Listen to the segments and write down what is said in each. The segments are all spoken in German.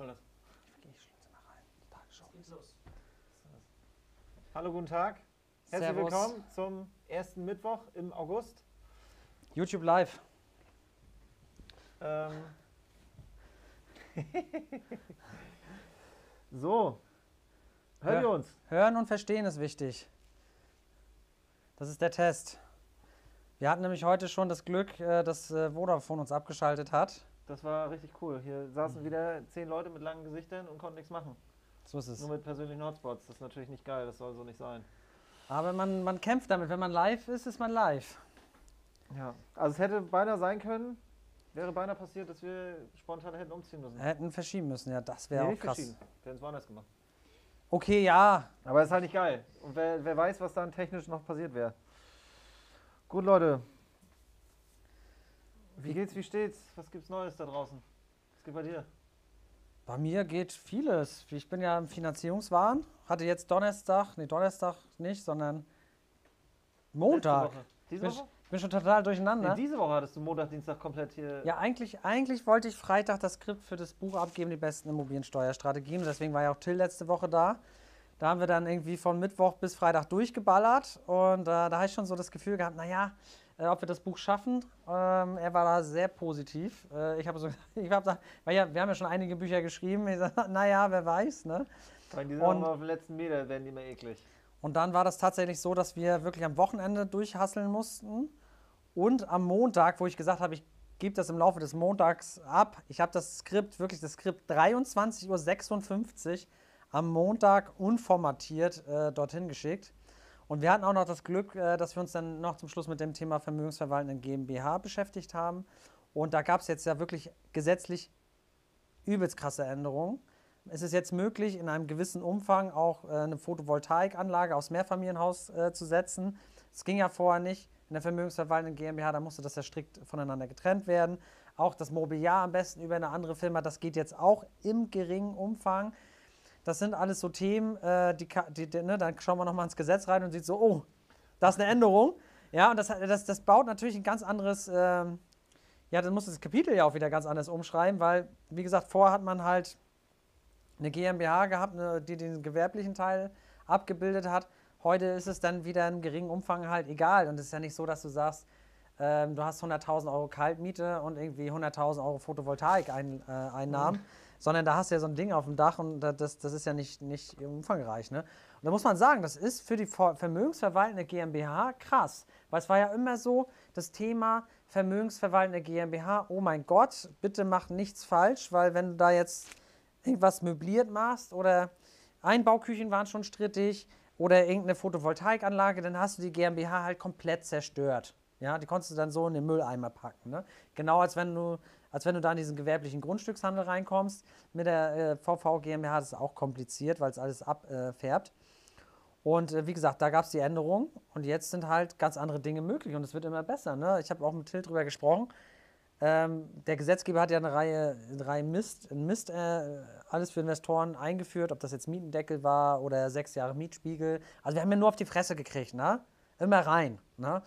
soll das? Geh ich schließe mal rein. Tagesschau. Geht's los. Hallo, guten Tag. Herzlich Servus. willkommen zum ersten Mittwoch im August. YouTube Live. Ähm so, hören Ja. wir uns? Hören und verstehen ist wichtig. Das ist der Test. Wir hatten nämlich heute schon das Glück, äh, dass äh, Vodafone uns abgeschaltet hat. Das war richtig cool. Hier saßen wieder zehn Leute mit langen Gesichtern und konnten nichts machen. So ist es. Nur mit persönlichen Hotspots. Das ist natürlich nicht geil, das soll so nicht sein. Aber man, man kämpft damit. Wenn man live ist, ist man live. Ja. Also es hätte beinahe sein können, wäre beinahe passiert, dass wir spontan hätten umziehen müssen. Hätten verschieben müssen, ja, das wäre Nee, auch nicht krass. Wir hätten es woanders gemacht. Okay, ja. Aber es ist halt nicht geil. Und wer, wer weiß, was dann technisch noch passiert wäre. Gut, Leute. Wie geht's, wie steht's? Was gibt's Neues da draußen? Was geht bei dir? Bei mir geht vieles. Ich bin ja im Finanzierungswahn. Hatte jetzt Donnerstag, nee, Donnerstag nicht, sondern Montag. Woche. Diese Bin, Woche? ich bin schon total durcheinander. Nee, diese Woche hattest du Montag, Dienstag komplett hier. Ja, eigentlich, eigentlich wollte ich Freitag das Skript für das Buch abgeben, die besten Immobiliensteuerstrategien. Deswegen war ja auch Till letzte Woche da. Da haben wir dann irgendwie von Mittwoch bis Freitag durchgeballert. Und äh, da habe ich schon so das Gefühl gehabt, naja, äh, ob wir das Buch schaffen. Ähm, er war da sehr positiv. Äh, ich habe so, ich habe weil ja, wir haben ja schon einige Bücher geschrieben. Ich sage, naja, wer weiß, ne? Weil die sind Und- auf den letzten Meter, werden die immer eklig. Und dann war das tatsächlich so, dass wir wirklich am Wochenende durchhasseln mussten. Und am Montag, wo ich gesagt habe, ich gebe das im Laufe des Montags ab. Ich habe das Skript, wirklich das Skript 23.56 Uhr am Montag unformatiert äh, dorthin geschickt. Und wir hatten auch noch das Glück, äh, dass wir uns dann noch zum Schluss mit dem Thema Vermögensverwaltenden GmbH beschäftigt haben. Und da gab es jetzt ja wirklich gesetzlich übelst krasse Änderungen. Es ist jetzt möglich, in einem gewissen Umfang auch äh, eine Photovoltaikanlage aus Mehrfamilienhaus äh, zu setzen. Das ging ja vorher nicht. In der Vermögensverwaltenden GmbH, da musste das ja strikt voneinander getrennt werden. Auch das Mobiliar am besten über eine andere Firma, das geht jetzt auch im geringen Umfang. Das sind alles so Themen, äh, die, die, die, ne, dann schauen wir nochmal ins Gesetz rein und sieht so, oh, das ist eine Änderung. Ja, und das, das, das baut natürlich ein ganz anderes, ähm, ja, dann muss das Kapitel ja auch wieder ganz anders umschreiben, weil, wie gesagt, vorher hat man halt eine GmbH gehabt, eine, die den gewerblichen Teil abgebildet hat. Heute ist es dann wieder in geringen Umfang halt egal. Und es ist ja nicht so, dass du sagst, ähm, du hast 100.000 Euro Kaltmiete und irgendwie 100.000 Euro Photovoltaik-Einnahmen, äh, Einnahmen, sondern da hast du ja so ein Ding auf dem Dach und da- das, das ist ja nicht, nicht umfangreich. Ne? Und da muss man sagen, das ist für die Ver- vermögensverwaltende GmbH krass. Weil es war ja immer so, das Thema vermögensverwaltende GmbH, oh mein Gott, bitte mach nichts falsch, weil wenn du da jetzt irgendwas möbliert machst oder Einbauküchen waren schon strittig oder irgendeine Photovoltaikanlage, dann hast du die GmbH halt komplett zerstört. Ja, die konntest du dann so in den Mülleimer packen. Ne? Genau als wenn du, als wenn du da in diesen gewerblichen Grundstückshandel reinkommst. Mit der äh, VV GmbH ist auch kompliziert, weil es alles abfärbt. Und äh, wie gesagt, da gab es die Änderung und jetzt sind halt ganz andere Dinge möglich und es wird immer besser. Ne? Ich habe auch mit Till drüber gesprochen. Ähm, der Gesetzgeber hat ja eine Reihe, eine Reihe Mist, Mist äh, alles für Investoren eingeführt, ob das jetzt Mietendeckel war oder sechs Jahre Mietspiegel. Also wir haben ja nur auf die Fresse gekriegt, ne? Immer rein. Ne?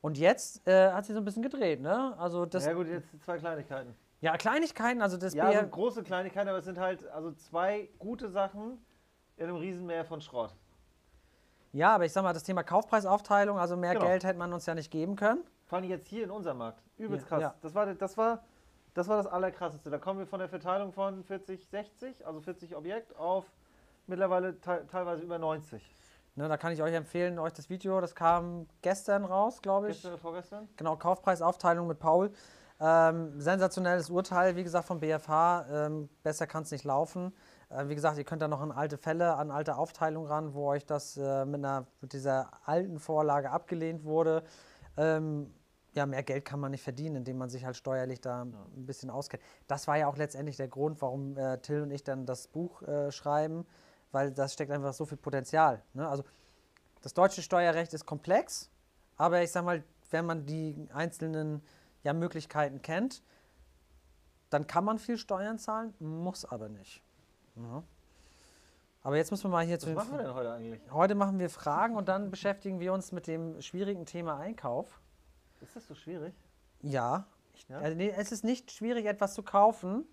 Und jetzt äh, hat sich so ein bisschen gedreht, ne? Also das. ja gut, jetzt zwei Kleinigkeiten. Ja, Kleinigkeiten, also das Ja, BR also große Kleinigkeiten, aber es sind halt also zwei gute Sachen in einem Riesenmeer von Schrott. Ja, aber ich sag mal, das Thema Kaufpreisaufteilung, also mehr Genau. Geld hätte man uns ja nicht geben können. Vor allem jetzt hier in unserem Markt. Übelst Ja, krass. ja. Das, war, das, war, das war das Allerkrasseste. Da kommen wir von der Verteilung von 40, 60, also 40 Objekt, auf mittlerweile te teilweise über 90. Ne, da kann ich euch empfehlen, euch das Video, das kam gestern raus, glaube ich. Gestern oder vorgestern? Genau, Kaufpreisaufteilung mit Paul. Ähm, sensationelles Urteil, wie gesagt, vom BFH. Ähm, besser kann es nicht laufen. Äh, wie gesagt, ihr könnt da noch an alte Fälle, an alte Aufteilung ran, wo euch das äh, mit, einer, mit dieser alten Vorlage abgelehnt wurde. Ähm, ja, mehr Geld kann man nicht verdienen, indem man sich halt steuerlich da ein bisschen auskennt. Das war ja auch letztendlich der Grund, warum äh, Till und ich dann das Buch äh, schreiben, weil das steckt einfach so viel Potenzial. Ne? Also das deutsche Steuerrecht ist komplex, aber ich sag mal, wenn man die einzelnen ja, Möglichkeiten kennt, dann kann man viel Steuern zahlen, muss aber nicht. Ja. Aber jetzt müssen wir mal hier zu Was machen wir denn heute eigentlich? Heute machen wir Fragen und dann beschäftigen wir uns mit dem schwierigen Thema Einkauf. Ist das so schwierig? Ja. Ja? Also nee, es ist nicht schwierig, etwas zu kaufen.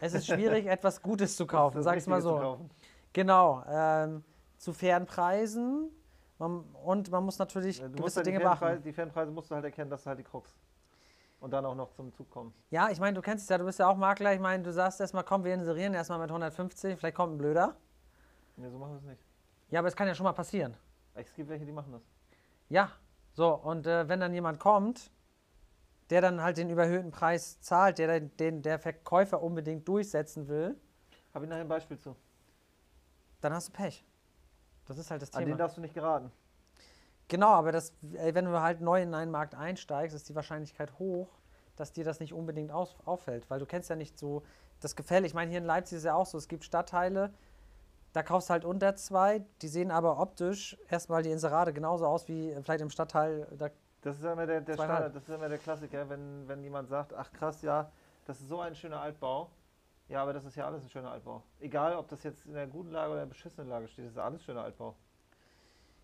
Es ist schwierig, etwas Gutes zu kaufen, sag ich mal so. Genau, ähm, zu fairen Preisen. Man, und man muss natürlich Du gewisse halt die, Dinge Fernpreise, beachten. die Fernpreise musst du halt erkennen, das ist halt die Krux. Und dann auch noch zum Zug kommen. Ja, ich meine, du kennst es ja, du bist ja auch Makler. Ich meine, du sagst erstmal, komm, wir inserieren erstmal mit 150, vielleicht kommt ein Blöder. Ne, so machen wir es nicht. Ja, aber es kann ja schon mal passieren. Es gibt welche, die machen das. Ja, so, und äh, wenn dann jemand kommt, der dann halt den überhöhten Preis zahlt, der den, den der Verkäufer unbedingt durchsetzen will, Habe ich nachher ein Beispiel zu. Dann hast du Pech. Das ist halt das An den Thema. darfst du nicht geraten. Genau, aber das, äh, wenn du halt neu in einen Markt einsteigst, ist die Wahrscheinlichkeit hoch, dass dir das nicht unbedingt aus, auffällt, weil du kennst ja nicht so das Gefälle. Ich meine, hier in Leipzig ist es ja auch so, es gibt Stadtteile, da kaufst du halt unter zwei, die sehen aber optisch erstmal die Inserate genauso aus wie äh, vielleicht im Stadtteil, da Das ist ja immer der, der. Standard, das ist immer der Klassiker, wenn, wenn jemand sagt, ach krass, ja, das ist so ein schöner Altbau. Ja, aber das ist ja alles ein schöner Altbau. Egal, ob das jetzt in der guten Lage oder in der beschissenen Lage steht, das ist alles schöner Altbau.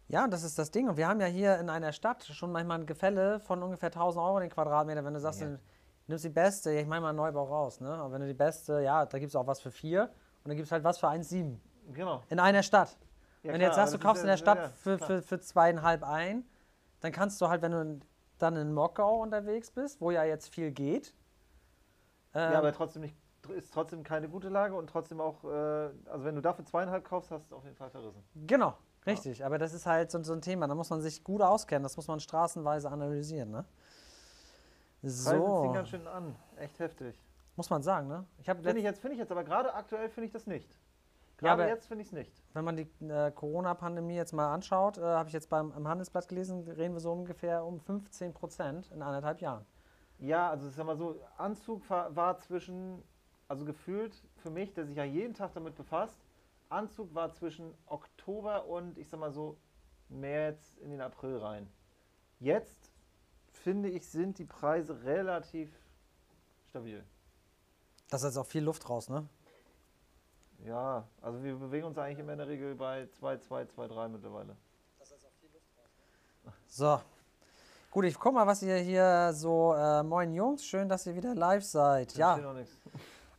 Ja, das ist das Ding. Und wir haben ja hier in einer Stadt schon manchmal ein Gefälle von ungefähr 1000 Euro den Quadratmeter. Wenn du sagst, Ja. du nimmst die beste, ich meine mal einen Neubau raus, ne? Aber wenn du die beste, ja, da gibt es auch was für 4 und dann gibt es halt was für 1,7. Genau. In einer Stadt. Ja, wenn du klar, jetzt sagst, du kaufst in der Stadt ja, für, für, für zweieinhalb ein, dann kannst du halt, wenn du dann in Mockau unterwegs bist, wo ja jetzt viel geht. ähm, Ja, aber trotzdem nicht, ist trotzdem keine gute Lage und trotzdem auch, äh, also wenn du dafür zweieinhalb kaufst, hast du es auf jeden Fall verrissen. Genau, richtig. Aber das ist halt so, so ein Thema. Da muss man sich gut auskennen. Das muss man straßenweise analysieren. Ne? Preise So, ziehen ganz schön an. Echt heftig. muss man sagen. Ne? Ich habe Finde ich jetzt, finde ich jetzt, aber gerade aktuell finde ich das nicht. Ja, Gerade aber- jetzt finde ich es nicht. wenn man die äh, Corona-Pandemie jetzt mal anschaut, äh, habe ich jetzt beim im Handelsblatt gelesen, reden wir so ungefähr um 15 Prozent in anderthalb Jahren. Ja, also ich sag mal so, Anzug war, war zwischen, also gefühlt für mich, der sich ja jeden Tag damit befasst, Anzug war zwischen Oktober und ich sag mal so März in den April rein. Jetzt finde ich, sind die Preise relativ stabil. Da ist jetzt auch viel Luft raus, ne? Ja, also wir bewegen uns eigentlich immer in der Regel bei 2, 2, 2, 3 mittlerweile. So. Gut, ich guck mal, was ihr hier so. Äh, moin Jungs, schön, dass ihr wieder live seid. Da Ja, noch nichts.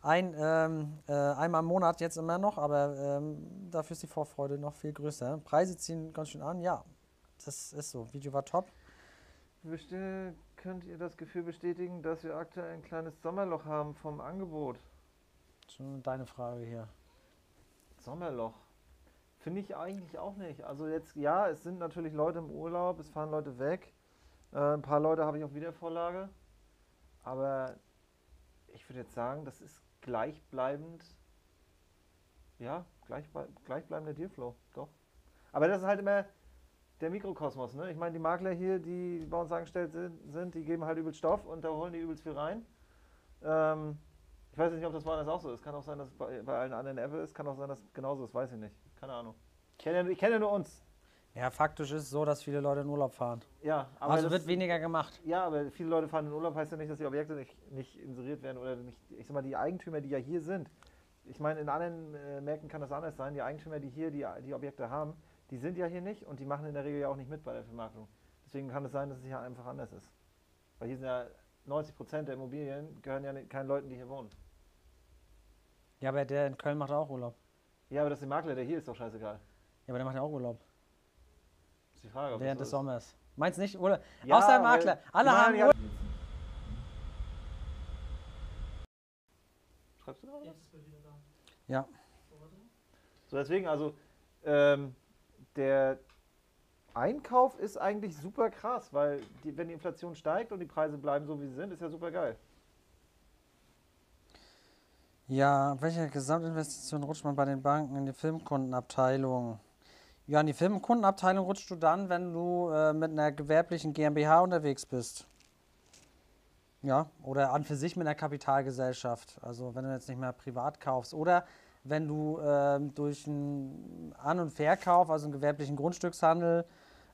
Ein, ähm, äh, einmal im Monat jetzt immer noch, aber ähm, dafür ist die Vorfreude noch viel größer. Preise ziehen ganz schön an, ja. Das ist so. Video war top. Bestell, könnt ihr das Gefühl bestätigen, dass wir aktuell ein kleines Sommerloch haben vom Angebot? Schon deine Frage hier. Sommerloch. Finde ich eigentlich auch nicht. Also jetzt, ja, es sind natürlich Leute im Urlaub, es fahren Leute weg. Äh, ein paar Leute habe ich auf Wiedervorlage. Aber ich würde jetzt sagen, das ist gleichbleibend. Ja, gleichble gleichbleibender Dealflow, doch. Aber das ist halt immer der Mikrokosmos, ne? Ich meine, die Makler hier, die bei uns angestellt sind, die geben halt übelst Stoff und da holen die übelst viel rein. Ähm, ich weiß nicht, ob das woanders auch so ist. Kann auch sein, dass es bei, bei allen anderen Apple ist. Kann auch sein, dass es genauso ist. Weiß ich nicht. Keine Ahnung. Ich kenne ja, kenn ja nur uns. Ja, faktisch ist es so, dass viele Leute in Urlaub fahren. Ja, aber also wird weniger gemacht. Ja, aber viele Leute fahren in Urlaub, heißt ja nicht, dass die Objekte nicht, nicht inseriert werden oder nicht. Ich sag mal, die Eigentümer, die ja hier sind. Ich meine, in anderen äh, Märkten kann das anders sein. Die Eigentümer, die hier die, die Objekte haben, die sind ja hier nicht und die machen in der Regel ja auch nicht mit bei der Vermarktung. Deswegen kann es sein, dass es hier einfach anders ist. Weil hier sind ja 90 Prozent der Immobilien gehören ja keinen Leuten, die hier wohnen. Ja, aber der in Köln macht auch Urlaub. Ja, aber das ist der Makler, der hier ist doch scheißegal. Ja, aber der macht ja auch Urlaub. Ist die Frage. ob Während das des so ist. Sommers. Meinst du nicht? Oder? Ja, Außer Makler. Alle haben ja-. Schreibst du da was? Ja. So, deswegen, also, ähm, der Einkauf ist eigentlich super krass, weil die, wenn die Inflation steigt und die Preise bleiben so, wie sie sind, ist ja super geil. Ja, welche Gesamtinvestition rutscht man bei den Banken in die Firmenkundenabteilung? Ja, in die Firmenkundenabteilung rutschst du dann, wenn du äh, mit einer gewerblichen GmbH unterwegs bist. Ja, oder an für sich mit einer Kapitalgesellschaft. Also wenn du jetzt nicht mehr privat kaufst. Oder wenn du ähm, durch einen An- und Verkauf, also einen gewerblichen Grundstückshandel,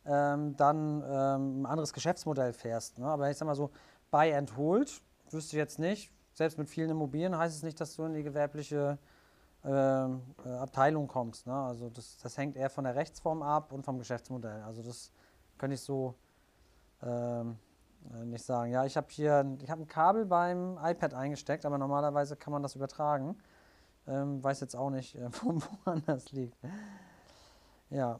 ähm, dann ähm, ein anderes Geschäftsmodell fährst. Ne? Aber ich sag mal so, Buy and Hold, wüsste ich jetzt nicht. Selbst mit vielen Immobilien heißt es nicht, dass du in die gewerbliche Abteilung kommst. Ne? Also das, das hängt eher von der Rechtsform ab und vom Geschäftsmodell. Also das könnte ich so ähm, äh, nicht sagen. Ja, ich habe hier ich hab ein Kabel beim iPad eingesteckt, aber normalerweise kann man das übertragen. Ähm, weiß jetzt auch nicht, äh, wo, woran das liegt. Ja,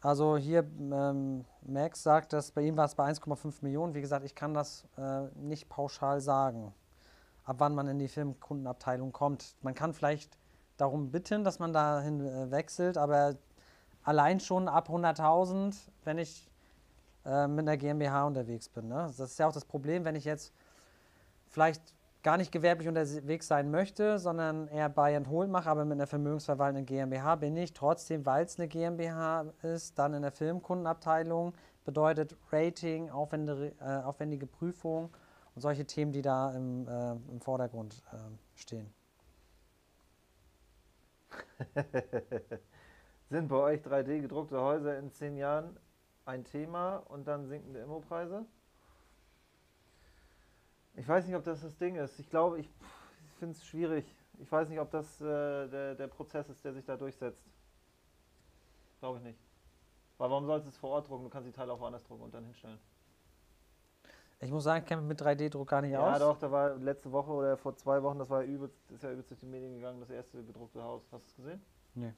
also hier, ähm, Max sagt, dass bei ihm war es bei 1,5 Millionen. Wie gesagt, ich kann das äh, nicht pauschal sagen, ab wann man in die Filmkundenabteilung kommt. Man kann vielleicht darum bitten, dass man dahin äh, wechselt, aber allein schon ab 100.000, wenn ich äh, mit einer GmbH unterwegs bin. Ne? Das ist ja auch das Problem, wenn ich jetzt vielleicht gar nicht gewerblich unterwegs sein möchte, sondern eher Buy and Hold mache, aber mit einer vermögensverwaltenden GmbH bin ich trotzdem, weil es eine GmbH ist, dann in der Filmkundenabteilung, bedeutet Rating, aufwendige, äh, aufwendige Prüfung und solche Themen, die da im, äh, im Vordergrund äh, stehen. Sind bei euch 3D gedruckte Häuser in zehn Jahren ein Thema und dann sinkende Immopreise? Ich weiß nicht, ob das das Ding ist. Ich glaube, ich, ich finde es schwierig. Ich weiß nicht, ob das äh, der, der Prozess ist, der sich da durchsetzt. Glaube ich nicht. Weil warum sollst du es vor Ort drucken? Du kannst die Teile auch woanders drucken und dann hinstellen. Ich muss sagen, ich kenne mich mit 3D-Druck gar nicht ja, aus. Ja, doch, da war letzte Woche oder vor zwei Wochen, das war übelst, ist ja übelst durch die Medien gegangen, das erste gedruckte Haus. Hast du es gesehen? Nee.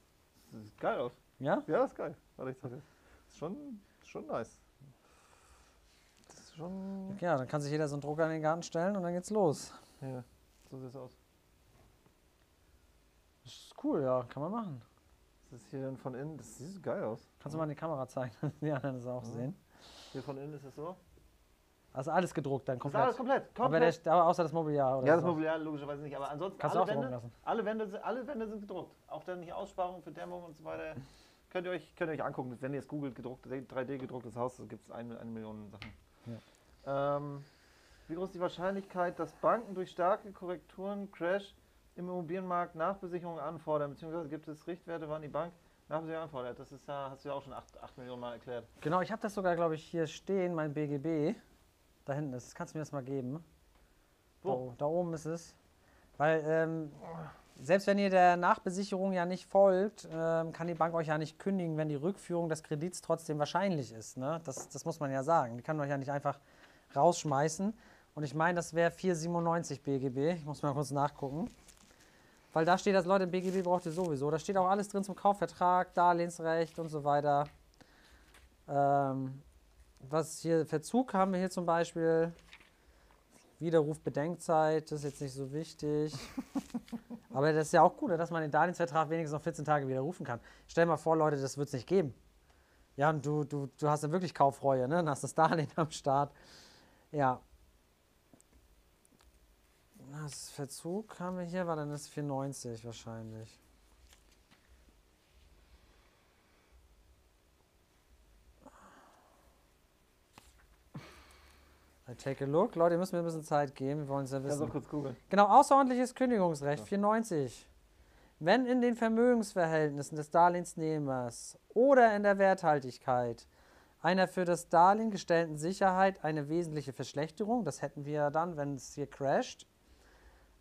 Das sieht geil aus. Ja? Ja, ist geil. Warte, ich sage. Ist schon, schon nice. Das ist schon. Ja, dann kann sich jeder so einen Drucker in den Garten stellen und dann geht's los. Ja, so sieht es aus. Das ist cool, ja, kann man machen. Das ist hier dann von innen, das sieht geil aus. Kannst du mal in die Kamera zeigen, dass die anderen das auch Ja. sehen. Hier von innen ist es so. Also alles gedruckt dann Das ist komplett. alles komplett. Aber komplett. der, aber außer das Mobiliar oder ja, das so. Mobiliar logischerweise nicht, aber ansonsten Kannst du alle Wände, lassen. alle, Wände, sind- alle Wände sind gedruckt. Auch dann die Aussparung für Dämmung und so weiter. Könnt ihr euch, könnt ihr euch angucken. Wenn ihr es googelt, gedruckt, 3D gedrucktes Haus, da gibt es eine, eine Million Sachen. Ähm, wie groß ist die Wahrscheinlichkeit, dass Banken durch starke Korrekturen, Crash im Immobilienmarkt Nachbesicherungen anfordern? Beziehungsweise gibt es Richtwerte, wann die Bank Nachbesicherung anfordert? Das ist ja, hast du ja auch schon 8, 8 Millionen Mal erklärt. Genau, ich habe das sogar, glaube ich, hier stehen, mein BGB. Da hinten ist es. Kannst du mir das mal geben? Da, Wo? o- da oben ist es. Weil, ähm, selbst wenn ihr der Nachbesicherung ja nicht folgt, ähm, kann die Bank euch ja nicht kündigen, wenn die Rückführung des Kredits trotzdem wahrscheinlich ist. Ne? Das, das muss man ja sagen. Die kann euch ja nicht einfach rausschmeißen. Und ich meine, das wäre 497 BGB. Ich muss mal kurz nachgucken. Weil da steht, dass Leute, BGB braucht ihr sowieso. Da steht auch alles drin zum Kaufvertrag, Darlehensrecht und so weiter. Ähm, was hier, Verzug haben wir hier zum Beispiel. Widerruf Bedenkzeit, das ist jetzt nicht so wichtig. Aber das ist ja auch gut, dass man den Darlehensvertrag wenigstens noch 14 Tage widerrufen kann. Stell dir mal vor, Leute, das wird es nicht geben. Ja, und du, du, du hast ja wirklich Kaufreue, ne? Dann hast das Darlehen am Start. Ja. Das Verzug haben wir hier, war dann das 490 wahrscheinlich. I take a look. Leute, ihr müsst mir ein bisschen Zeit geben, wir wollen es ja wissen. auch kurz googeln. Genau, außerordentliches Kündigungsrecht, Ja. 490. Wenn in den Vermögensverhältnissen des Darlehensnehmers oder in der Werthaltigkeit einer für das Darlehen gestellten Sicherheit eine wesentliche Verschlechterung, das hätten wir dann, wenn es hier crasht,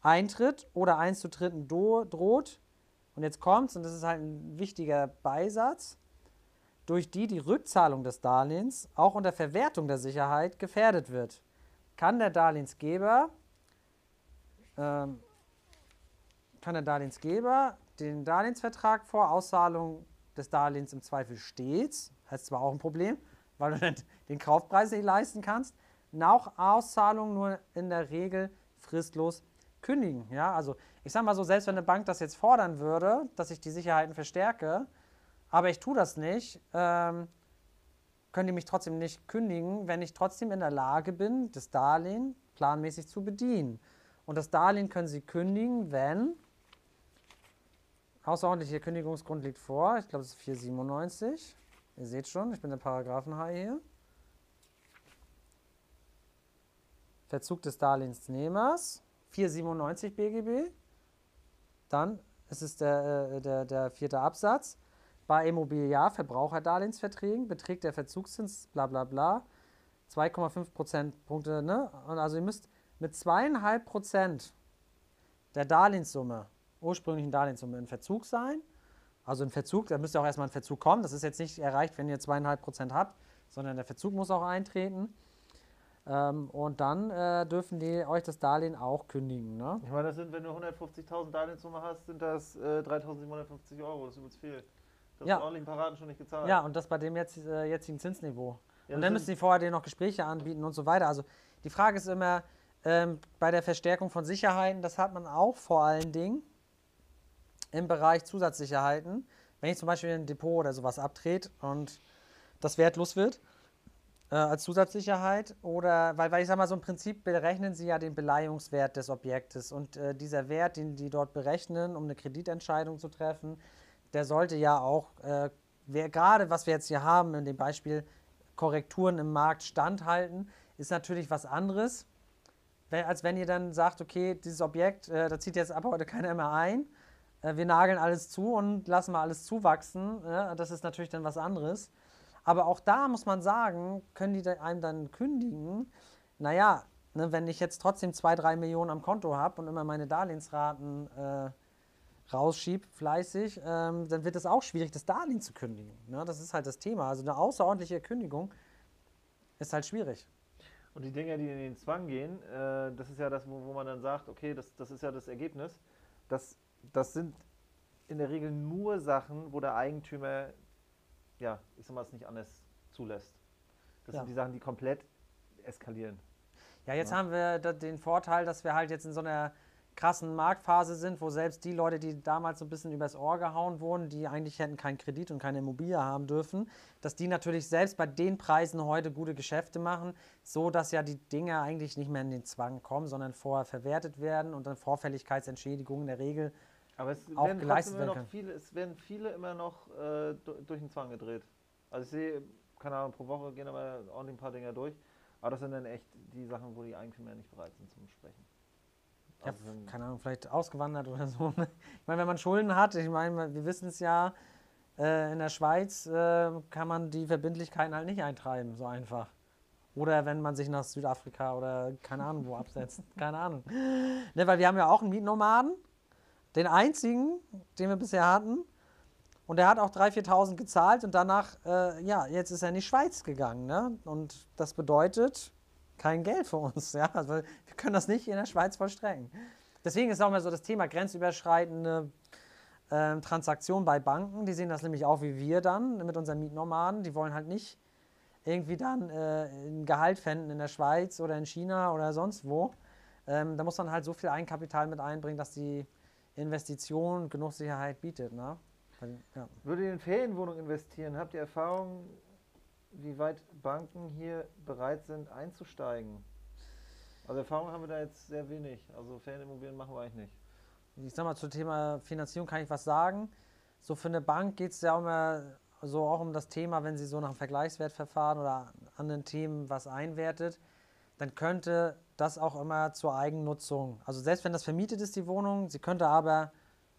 eintritt oder einzutreten droht, und jetzt kommt's, und das ist halt ein wichtiger Beisatz, durch die die Rückzahlung des Darlehens auch unter Verwertung der Sicherheit gefährdet wird, kann der Darlehensgeber ähm, kann der Darlehensgeber den Darlehensvertrag vor Auszahlung des Darlehens im Zweifel stets, das ist zwar auch ein Problem, weil du den Kaufpreis nicht leisten kannst, nach Auszahlung nur in der Regel fristlos kündigen. Ja, also ich sage mal so, selbst wenn eine Bank das jetzt fordern würde, dass ich die Sicherheiten verstärke, aber ich tue das nicht, ähm, können die mich trotzdem nicht kündigen, wenn ich trotzdem in der Lage bin, das Darlehen planmäßig zu bedienen. Und das Darlehen können Sie kündigen, wenn außerordentlicher Kündigungsgrund liegt vor. Ich glaube, es ist 497. Ihr seht schon, ich bin der Paragraphenhai hier. Verzug des Darlehensnehmers, 497 BGB. Dann ist es der, äh, der, der vierte Absatz. Bei Immobiliar Verbraucherdarlehensverträgen beträgt der Verzugszins bla bla bla 2,5 Prozentpunkte. Ne? Und also ihr müsst mit zweieinhalb Prozent der Darlehenssumme, ursprünglichen Darlehenssumme, in Verzug sein. Also in Verzug, da müsste auch erstmal ein Verzug kommen. Das ist jetzt nicht erreicht, wenn ihr zweieinhalb Prozent habt, sondern der Verzug muss auch eintreten. Ähm, und dann äh, dürfen die euch das Darlehen auch kündigen. Ne? Ich meine, das sind, wenn du 150.000 Darlehenssumme hast, sind das äh, 3.750 Euro. Das ist übrigens viel. Das Ja. ist ordentlich Paraden schon nicht gezahlt. Ja, und das bei dem jetzt, äh, jetzigen Zinsniveau. Ja, und dann müssen die vorher denen noch Gespräche anbieten und so weiter. Also die Frage ist immer, ähm, bei der Verstärkung von Sicherheiten, das hat man auch vor allen Dingen im Bereich Zusatzsicherheiten. Wenn ich zum Beispiel ein Depot oder sowas abtrete und das wertlos wird äh, als Zusatzsicherheit oder, weil, weil ich sag mal, so im Prinzip berechnen sie ja den Beleihungswert des Objektes und äh, dieser Wert, den die dort berechnen, um eine Kreditentscheidung zu treffen, der sollte ja auch, äh, gerade was wir jetzt hier haben, in dem Beispiel Korrekturen im Markt standhalten, ist natürlich was anderes, als wenn ihr dann sagt, okay, dieses Objekt, äh, da zieht jetzt ab heute keiner mehr ein, äh, wir nageln alles zu und lassen mal alles zuwachsen, ja, das ist natürlich dann was anderes. Aber auch da muss man sagen, können die einem dann kündigen, naja, ne, wenn ich jetzt trotzdem zwei, drei Millionen am Konto habe und immer meine Darlehensraten äh, rausschiebe, fleißig, ähm, dann wird es auch schwierig, das Darlehen zu kündigen. Ne? Das ist halt das Thema. Also eine außerordentliche Kündigung ist halt schwierig. Und die Dinge, die in den Zwang gehen, äh, das ist ja das, wo, wo man dann sagt, okay, das, das ist ja das Ergebnis. Das, das sind in der Regel nur Sachen, wo der Eigentümer, ja, ich sag mal, es nicht anders zulässt. Das Ja. sind die Sachen, die komplett eskalieren. Ja, jetzt Ja. haben wir den Vorteil, dass wir halt jetzt in so einer krassen Marktphase sind, wo selbst die Leute, die damals so ein bisschen übers Ohr gehauen wurden, die eigentlich hätten keinen Kredit und keine Immobilie haben dürfen, dass die natürlich selbst bei den Preisen heute gute Geschäfte machen, so dass ja die Dinge eigentlich nicht mehr in den Zwang kommen, sondern vorher verwertet werden und dann Vorfälligkeitsentschädigungen in der Regel. Aber es Auch werden geleistet werden können. viele, es werden viele immer noch äh, du- durch den Zwang gedreht. Also ich sehe, keine Ahnung, pro Woche gehen aber ordentlich ein paar Dinger durch. Aber das sind dann echt die Sachen, wo die Eigentümer nicht bereit sind zum Sprechen. Ja, Also keine Ahnung, vielleicht ausgewandert oder so. ne? Ich meine, wenn man Schulden hat, ich meine, wir wissen es ja, äh, in der Schweiz äh, kann man die Verbindlichkeiten halt nicht eintreiben, so einfach. Oder wenn man sich nach Südafrika oder keine Ahnung wo absetzt. keine Ahnung. Ne, weil wir haben ja auch einen Mietnomaden, den einzigen, den wir bisher hatten. Und der hat auch 3.000, 4.000 gezahlt und danach, äh, ja, jetzt ist er in die Schweiz gegangen. Ne? Und das bedeutet kein Geld für uns. Ja? Also wir können das nicht in der Schweiz vollstrecken. Deswegen ist auch mal so das Thema grenzüberschreitende ähm, Transaktionen bei Banken. Die sehen das nämlich auch wie wir dann mit unseren Mietnomaden. Die wollen halt nicht irgendwie dann äh, ein Gehalt fänden in der Schweiz oder in China oder sonst wo. Ähm, da muss man halt so viel Eigenkapital mit einbringen, dass die Investition genug Sicherheit bietet. Ne? Ja. Würde in Ferienwohnungen investieren? Habt ihr Erfahrung, wie weit Banken hier bereit sind einzusteigen? Also Erfahrung haben wir da jetzt sehr wenig. Also Ferienimmobilien machen wir eigentlich nicht. ich sag mal, zum Thema Finanzierung kann ich was sagen. So für eine Bank geht es ja immer so auch um das Thema, wenn sie so nach einem Vergleichswertverfahren oder anderen Themen was einwertet, dann könnte das auch immer zur Eigennutzung, also selbst wenn das vermietet ist, die Wohnung, sie könnte aber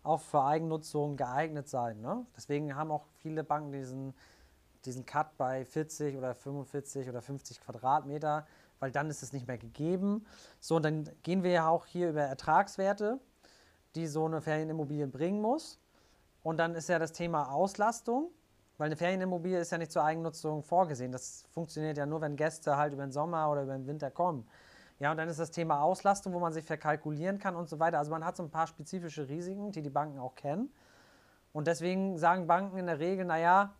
auch für Eigennutzung geeignet sein. Ne? Deswegen haben auch viele Banken diesen, diesen Cut bei 40 oder 45 oder 50 Quadratmeter, weil dann ist es nicht mehr gegeben. So, und dann gehen wir ja auch hier über Ertragswerte, die so eine Ferienimmobilie bringen muss. Und dann ist ja das Thema Auslastung, weil eine Ferienimmobilie ist ja nicht zur Eigennutzung vorgesehen. Das funktioniert ja nur, wenn Gäste halt über den Sommer oder über den Winter kommen. Ja, und dann ist das Thema Auslastung, wo man sich verkalkulieren kann und so weiter. Also man hat so ein paar spezifische Risiken, die die Banken auch kennen. Und deswegen sagen Banken in der Regel, naja,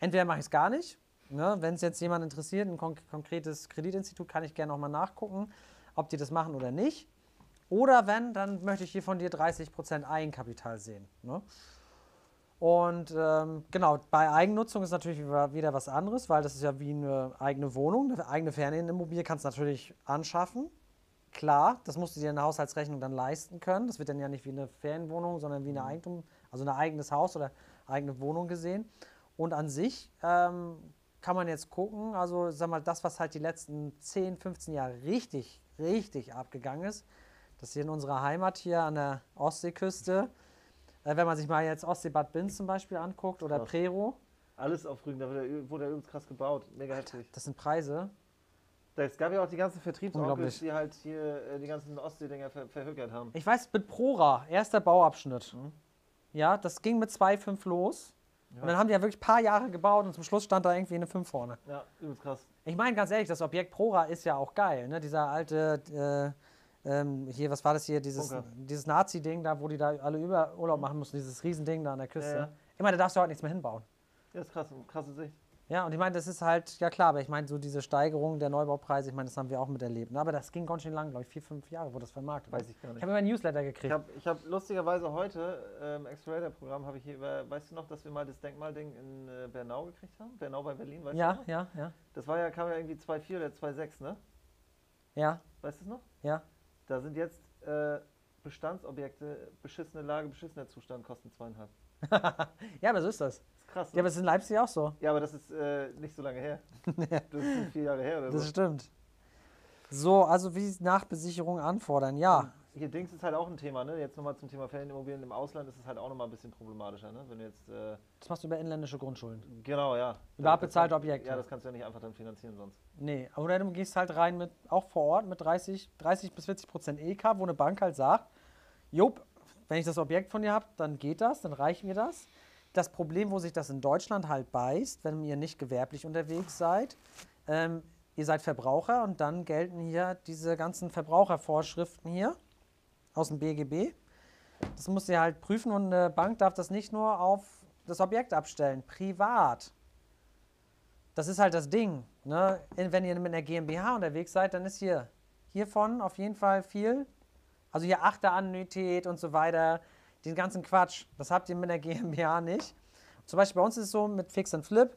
entweder mache ich es gar nicht. Ne? Wenn es jetzt jemand interessiert, ein konk konkretes Kreditinstitut, kann ich gerne auch mal nachgucken, ob die das machen oder nicht. Oder wenn, dann möchte ich hier von dir 30% Eigenkapital sehen. Ne? Und ähm, genau, bei Eigennutzung ist natürlich wieder wieder was anderes, weil das ist ja wie eine eigene Wohnung, eine eigene Ferienimmobilie kannst du natürlich anschaffen. Klar, das musst du dir in der Haushaltsrechnung dann leisten können. Das wird dann ja nicht wie eine Ferienwohnung, sondern wie eine Eigentum, also ein eigenes Haus oder eigene Wohnung gesehen. Und an sich ähm, kann man jetzt gucken, also sag mal, das, was halt die letzten 10, 15 Jahre richtig, richtig abgegangen ist, das hier in unserer Heimat hier an der Ostseeküste, äh, wenn man sich mal jetzt Ostseebad Binz zum Beispiel anguckt oder Krass. Prero, Alles auf Rügen, da wurde, wurde übelst krass gebaut. Mega heftig. das sind Preise. Es gab ja auch die ganzen Vertriebsonkels, die halt hier äh, die ganzen Ostsee-Dinger ver verhökert haben. Ich weiß, mit Prora, erster Bauabschnitt. Mhm. Ja, das ging mit 2,5 los. Ja. Und dann haben die ja wirklich ein paar Jahre gebaut und zum Schluss stand da irgendwie eine 5 vorne. Ja, übelst krass. Ich meine ganz ehrlich, das Objekt Prora ist ja auch geil, ne? Dieser alte, äh, ähm, hier, was war das hier, dieses, Bunker. dieses Nazi-Ding da, wo die da alle über Urlaub machen mussten, dieses Riesending da an der Küste. Ja, ja. Ich meine, da darfst du heute nichts mehr hinbauen. Ja, ist krass, krasse Sicht. Ja, und ich meine, das ist halt, ja klar, aber ich meine, so diese Steigerung der Neubaupreise, ich meine, das haben wir auch miterlebt. Ne? Aber das ging ganz schön lang, glaube ich, vier, fünf Jahre, wo das vermarktet Weiß ich gar Ich nicht. habe immer ein Newsletter Ich gekriegt. habe ich hab lustigerweise heute im Accelerator-Programm habe ich hier über, weißt du noch, dass wir mal das Denkmalding in äh, Bernau gekriegt haben? Bernau bei Berlin, weißt du ja, noch? ja, ja, Das war ja, kam ja irgendwie 2,4 oder 2,6, ne? ja, Weißt du es noch? ja. Da sind jetzt äh, Bestandsobjekte, beschissene Lage, beschissener Zustand, kosten zweieinhalb. Ja, aber so ist das. ist krass. Ja, Ne? aber es ist in Leipzig auch so. Ja, aber das ist äh, nicht so lange her. Das ist vier Jahre her oder Das so. stimmt. So, also wie Nachbesicherung anfordern, ja. Hier Dings ist halt auch ein Thema, ne? Jetzt nochmal zum Thema Ferienimmobilien im Ausland ist es halt auch nochmal ein bisschen problematischer, ne? Wenn du jetzt, äh, Das machst du über inländische Grundschulden. genau, ja. Über Das abbezahlte Objekte. Ja, das kannst du ja nicht einfach dann finanzieren sonst. Nee, oder du gehst halt rein mit, auch vor Ort, mit 30, 30 bis 40 Prozent EK, wo eine Bank halt sagt, Jupp, wenn ich das Objekt von dir habe, dann geht das, dann reicht mir das. Das Problem, wo sich das in Deutschland halt beißt, wenn ihr nicht gewerblich unterwegs seid, ähm, ihr seid Verbraucher und dann gelten hier diese ganzen Verbrauchervorschriften hier aus dem BGB. Das musst ihr halt prüfen und eine Bank darf das nicht nur auf das Objekt abstellen, privat. Das ist halt das Ding. Ne? Wenn ihr mit einer GmbH unterwegs seid, dann ist hier hiervon auf jeden Fall viel. Also hier Achterannuität und so weiter, den ganzen Quatsch. Das habt ihr mit einer GmbH nicht. Zum Beispiel bei uns ist es so mit Fix and Flip.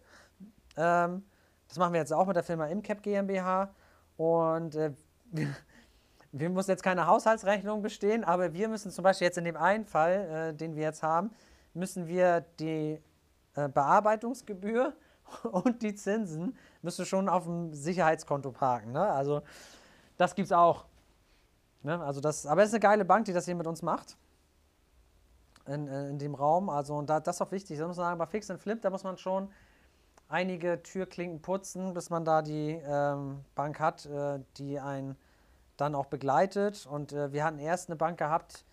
Ähm, das machen wir jetzt auch mit der Firma Imcap GmbH. Und äh, wir, wir müssen jetzt keine Haushaltsrechnung bestehen, aber wir müssen zum Beispiel jetzt in dem einen Fall, äh, den wir jetzt haben, müssen wir die äh, Bearbeitungsgebühr und die Zinsen müssen schon auf dem Sicherheitskonto parken. Ne? Also das gibt es auch. Ne? Also das, aber es ist eine geile Bank, die das hier mit uns macht. In, äh, in dem Raum. Also und da, das ist auch wichtig. Da muss man sagen, bei Fix and Flip, da muss man schon einige Türklinken putzen, bis man da die ähm, Bank hat, äh, die einen dann auch begleitet. Und äh, wir hatten erst eine Bank gehabt,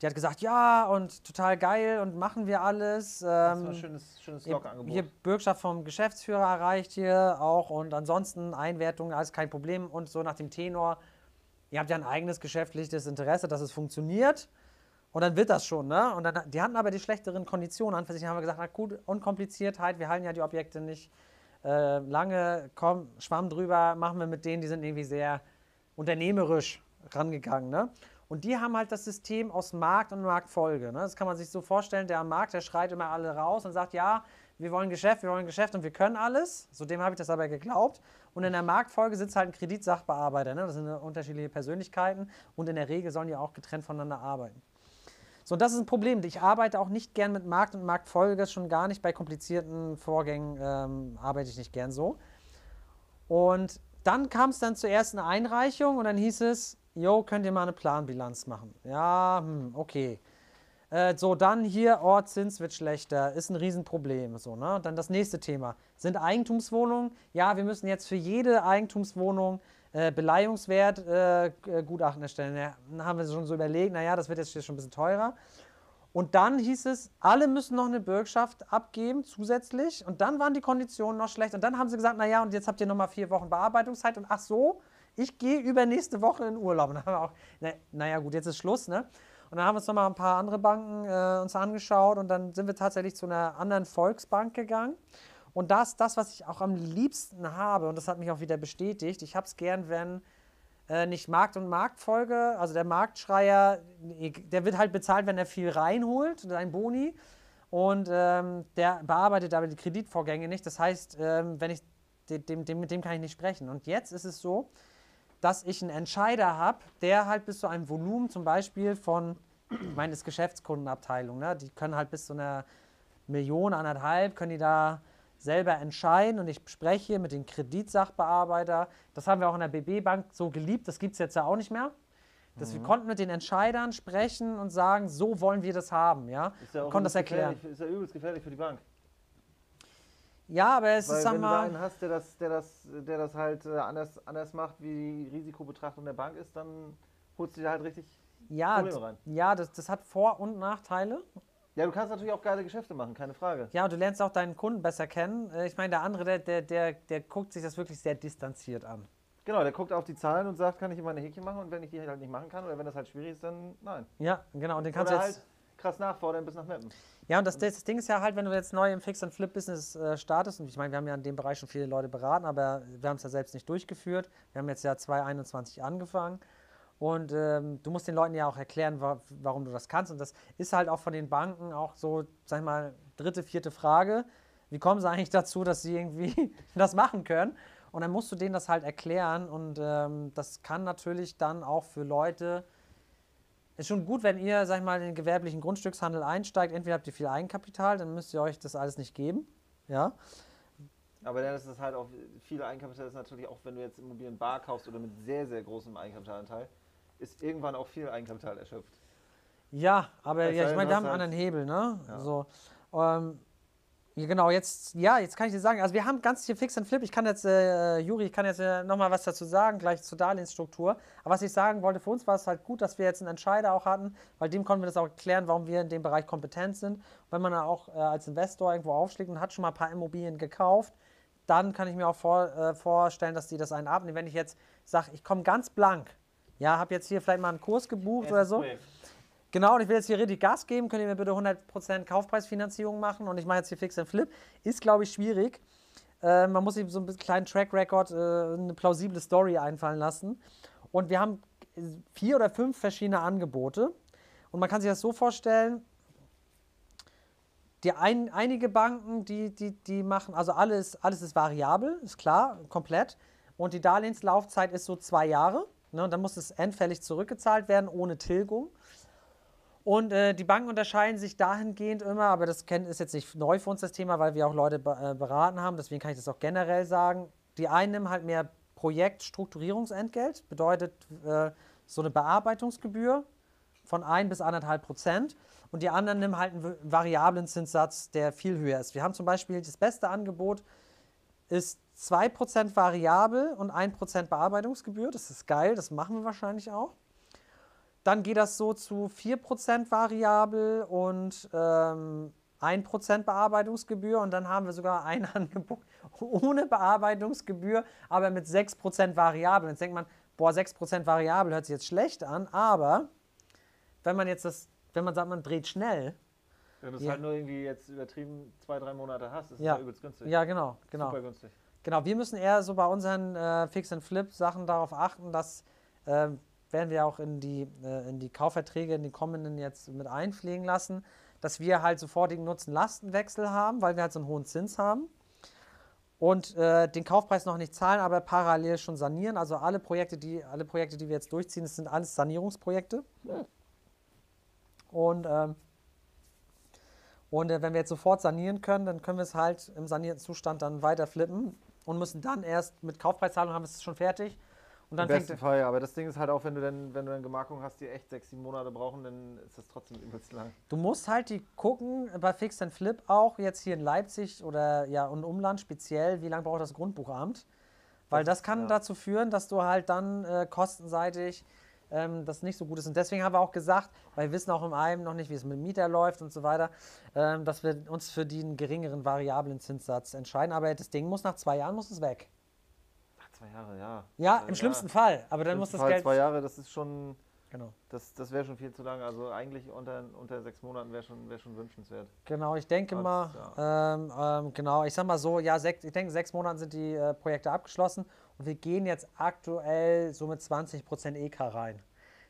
die hat gesagt, ja, und total geil und machen wir alles. Das ist ein Ähm, schönes, schönes Log-Angebot. Hier Bürgschaft vom Geschäftsführer erreicht hier auch und ansonsten Einwertung, alles kein Problem und so nach dem Tenor. Ihr habt ja ein eigenes geschäftliches Interesse, dass es funktioniert und dann wird das schon, ne? Und dann, die hatten aber die schlechteren Konditionen an. Für haben wir gesagt, na gut, Unkompliziertheit, wir halten ja die Objekte nicht äh, lange, komm, Schwamm drüber, machen wir mit denen, die sind irgendwie sehr unternehmerisch rangegangen, ne? Und die haben halt das System aus Markt und Marktfolge. Ne? Das kann man sich so vorstellen, der am Markt, der schreit immer alle raus und sagt, ja, wir wollen Geschäft, wir wollen Geschäft und wir können alles. So dem habe ich das aber geglaubt. Und in der Marktfolge sitzt halt ein Kreditsachbearbeiter. Ne? Das sind unterschiedliche Persönlichkeiten und in der Regel sollen die auch getrennt voneinander arbeiten. So, das ist ein Problem. Ich arbeite auch nicht gern mit Markt und Marktfolge, schon gar nicht bei komplizierten Vorgängen ähm, arbeite ich nicht gern so. Und dann kam es dann zur ersten Einreichung und dann hieß es, jo, könnt ihr mal eine Planbilanz machen? Ja, hm, okay. Äh, so, dann hier, oh, Zins wird schlechter, ist ein Riesenproblem. So, ne? Dann das nächste Thema. Sind Eigentumswohnungen? Ja, wir müssen jetzt für jede Eigentumswohnung äh, Beleihungswert äh, G- Gutachten erstellen. Ja, dann haben wir schon so überlegt, naja, das wird jetzt schon ein bisschen teurer. Und dann hieß es, alle müssen noch eine Bürgschaft abgeben zusätzlich. Und dann waren die Konditionen noch schlecht. Und dann haben sie gesagt, naja, und jetzt habt ihr nochmal vier Wochen Bearbeitungszeit. Und ach so, ich gehe übernächste Woche in Urlaub. Und dann haben wir auch, na, naja gut, jetzt ist Schluss, ne? Und dann haben wir uns nochmal ein paar andere Banken äh, uns angeschaut. Und dann sind wir tatsächlich zu einer anderen Volksbank gegangen. Und das das, was ich auch am liebsten habe. Und das hat mich auch wieder bestätigt. Ich habe es gern, wenn äh, nicht Markt und Marktfolge, also der Marktschreier, der wird halt bezahlt, wenn er viel reinholt, sein Boni. Und ähm, der bearbeitet aber die Kreditvorgänge nicht. Das heißt, ähm, wenn ich de- dem, dem, mit dem kann ich nicht sprechen. Und jetzt ist es so, dass ich einen Entscheider habe, der halt bis zu einem Volumen zum Beispiel von, ich meine, das ist Geschäftskundenabteilung, ne? die können halt bis zu einer Million, anderthalb, können die da selber entscheiden und ich spreche mit dem Kreditsachbearbeiter. Das haben wir auch in der BB-Bank so geliebt, das gibt es jetzt ja auch nicht mehr. Dass wir konnten mit den Entscheidern sprechen und sagen, so wollen wir das haben, ja. ist ja auch konnten das erklären. Ist ja übelst gefährlich für die Bank. Ja, aber es Weil ist, sag wenn du einen hast, der das, der das, der das halt äh, anders, anders macht, wie die Risikobetrachtung der Bank ist, dann holst du dir halt richtig ja, Probleme rein. ja das, das hat Vor- und Nachteile. Ja, du kannst natürlich auch geile Geschäfte machen, keine Frage. Ja, und du lernst auch deinen Kunden besser kennen. Äh, Ich meine, der andere, der, der, der, der guckt sich das wirklich sehr distanziert an. Genau, der guckt auf die Zahlen und sagt, kann ich immer eine Häkchen machen und wenn ich die halt nicht machen kann oder wenn das halt schwierig ist, dann nein. Ja, genau. Und den kannst Oder du jetzt. halt krass nachfordern bis nach Meppen. Ja, und das, das Ding ist ja halt, wenn du jetzt neu im Fix-and-Flip-Business äh, startest, und ich meine, wir haben ja in dem Bereich schon viele Leute beraten, aber wir haben es ja selbst nicht durchgeführt. Wir haben jetzt ja 2021 angefangen. Und ähm, du musst den Leuten ja auch erklären, wa warum du das kannst. Und das ist halt auch von den Banken auch so, sag ich mal, dritte, vierte Frage. Wie kommen sie eigentlich dazu, dass sie irgendwie das machen können? Und dann musst du denen das halt erklären. Und ähm, das kann natürlich dann auch für Leute, ist schon gut, wenn ihr, sag ich mal, in den gewerblichen Grundstückshandel einsteigt. Entweder habt ihr viel Eigenkapital, dann müsst ihr euch das alles nicht geben. Ja. Aber dann ist es halt auch, viele Eigenkapital ist natürlich auch, wenn du jetzt Immobilien bar kaufst oder mit sehr, sehr großem Eigenkapitalanteil, ist irgendwann auch viel Eigenkapital erschöpft. Ja, aber ja, ich meine, wir hast haben einen halt- anderen Hebel, ne? Ja. So. Ähm, genau, jetzt, ja, jetzt kann ich dir sagen, also wir haben ganz viel Fix and Flip. Ich kann jetzt, äh, Juri, ich kann jetzt äh, nochmal was dazu sagen, gleich zur Darlehensstruktur. Aber was ich sagen wollte, für uns war es halt gut, dass wir jetzt einen Entscheider auch hatten, weil dem konnten wir das auch erklären, warum wir in dem Bereich kompetent sind. Und wenn man da auch äh, als Investor irgendwo aufschlägt und hat schon mal ein paar Immobilien gekauft, dann kann ich mir auch vor, äh, vorstellen, dass die das einen abnehmen. Wenn ich jetzt sage, ich komme ganz blank, ja, habe jetzt hier vielleicht mal einen Kurs gebucht oder so. Genau, und ich will jetzt hier richtig Gas geben. Könnt ihr mir bitte 100% Kaufpreisfinanzierung machen? Und ich mache jetzt hier Fix and Flip. Ist, glaube ich, schwierig. Äh, man muss sich so ein bisschen kleinen Track Record, äh, eine plausible Story einfallen lassen. Und wir haben vier oder fünf verschiedene Angebote. Und man kann sich das so vorstellen, die ein, einige Banken, die, die, die machen, also alles, alles ist variabel, ist klar, komplett. Und die Darlehenslaufzeit ist so zwei Jahre. Ne, und dann muss es endfällig zurückgezahlt werden, ohne Tilgung. Und äh, die Banken unterscheiden sich dahingehend immer, aber das ist jetzt nicht neu für uns das Thema, weil wir auch Leute äh, beraten haben, deswegen kann ich das auch generell sagen. Die einen nehmen halt mehr Projektstrukturierungsentgelt, bedeutet äh, so eine Bearbeitungsgebühr von 1 bis 1,5 Prozent. Und die anderen nehmen halt einen variablen Zinssatz, der viel höher ist. Wir haben zum Beispiel das beste Angebot ist 2% variabel und 1% Bearbeitungsgebühr. Das ist geil, das machen wir wahrscheinlich auch. Dann geht das so zu 4% variabel und ähm, 1% Bearbeitungsgebühr. Und dann haben wir sogar ein Angebot ohne Bearbeitungsgebühr, aber mit 6% variabel. Jetzt denkt man, boah, 6% variabel hört sich jetzt schlecht an, aber wenn man jetzt das, wenn man sagt, man dreht schnell, Wenn du es Ja. halt nur irgendwie jetzt übertrieben zwei, drei Monate hast, ist Ja. ja übelst günstig. ja genau, genau. Super günstig. Genau, wir müssen eher so bei unseren äh, Fix-and-Flip-Sachen darauf achten, dass äh, werden wir auch in die, äh, in die Kaufverträge, in die kommenden jetzt mit einpflegen lassen, dass wir halt sofortigen Nutzen-Lastenwechsel haben, weil wir halt so einen hohen Zins haben und äh, den Kaufpreis noch nicht zahlen, aber parallel schon sanieren. Also alle Projekte, die, alle Projekte, die wir jetzt durchziehen, das sind alles Sanierungsprojekte. Und, ähm, und äh, wenn wir jetzt sofort sanieren können, dann können wir es halt im sanierten Zustand dann weiter flippen und müssen dann erst mit Kaufpreiszahlung haben wir es schon fertig. Und dann Im besten fängt, Fall, ja. Aber das Ding ist halt auch, wenn du dann, wenn du dann Gemarkungen hast, die echt sechs, sieben Monate brauchen, dann ist das trotzdem übelst lang. du musst halt die gucken, bei Fix and Flip auch, jetzt hier in Leipzig oder ja und Umland speziell, wie lange braucht das Grundbuchamt? Weil Das kann ja. dazu führen, dass du halt dann äh, kostenseitig ähm, das nicht so gut ist. Und deswegen haben wir auch gesagt, weil wir wissen auch im Heim noch nicht, wie es mit dem Mieter läuft und so weiter, ähm, dass wir uns für den geringeren variablen Zinssatz entscheiden. Aber das Ding muss nach zwei Jahren muss es weg. Zwei Jahre, ja. Ja, im schlimmsten Fall. Aber dann muss das Fall Geld. Zwei Jahre, das ist schon, Genau. das, das wäre schon viel zu lang. Also eigentlich unter, unter sechs Monaten wäre schon, wär schon wünschenswert. Genau, ich denke Als- mal, ähm, ähm, genau, ich sag mal so, ja, sech, ich denke, sechs Monaten sind die äh, Projekte abgeschlossen und wir gehen jetzt aktuell so mit 20% EK rein.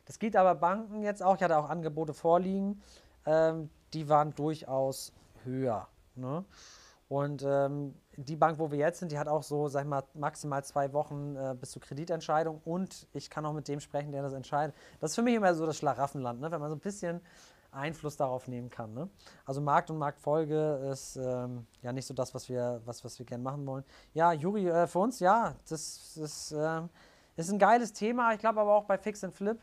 Das gibt aber Banken jetzt auch, ich hatte auch Angebote vorliegen, ähm, die waren durchaus höher. Ne? Und ähm, die Bank, wo wir jetzt sind, die hat auch so, sag ich mal, maximal zwei Wochen äh, bis zur Kreditentscheidung und ich kann auch mit dem sprechen, der das entscheidet. Das ist für mich immer so das Schlaraffenland, ne? wenn man so ein bisschen Einfluss darauf nehmen kann. Ne? Also Markt und Marktfolge ist ähm, ja nicht so das, was wir, was, was wir gerne machen wollen. Ja, Juri, äh, für uns, ja, das ist, ähm, ist ein geiles Thema. Ich glaube aber auch bei Fix and Flip,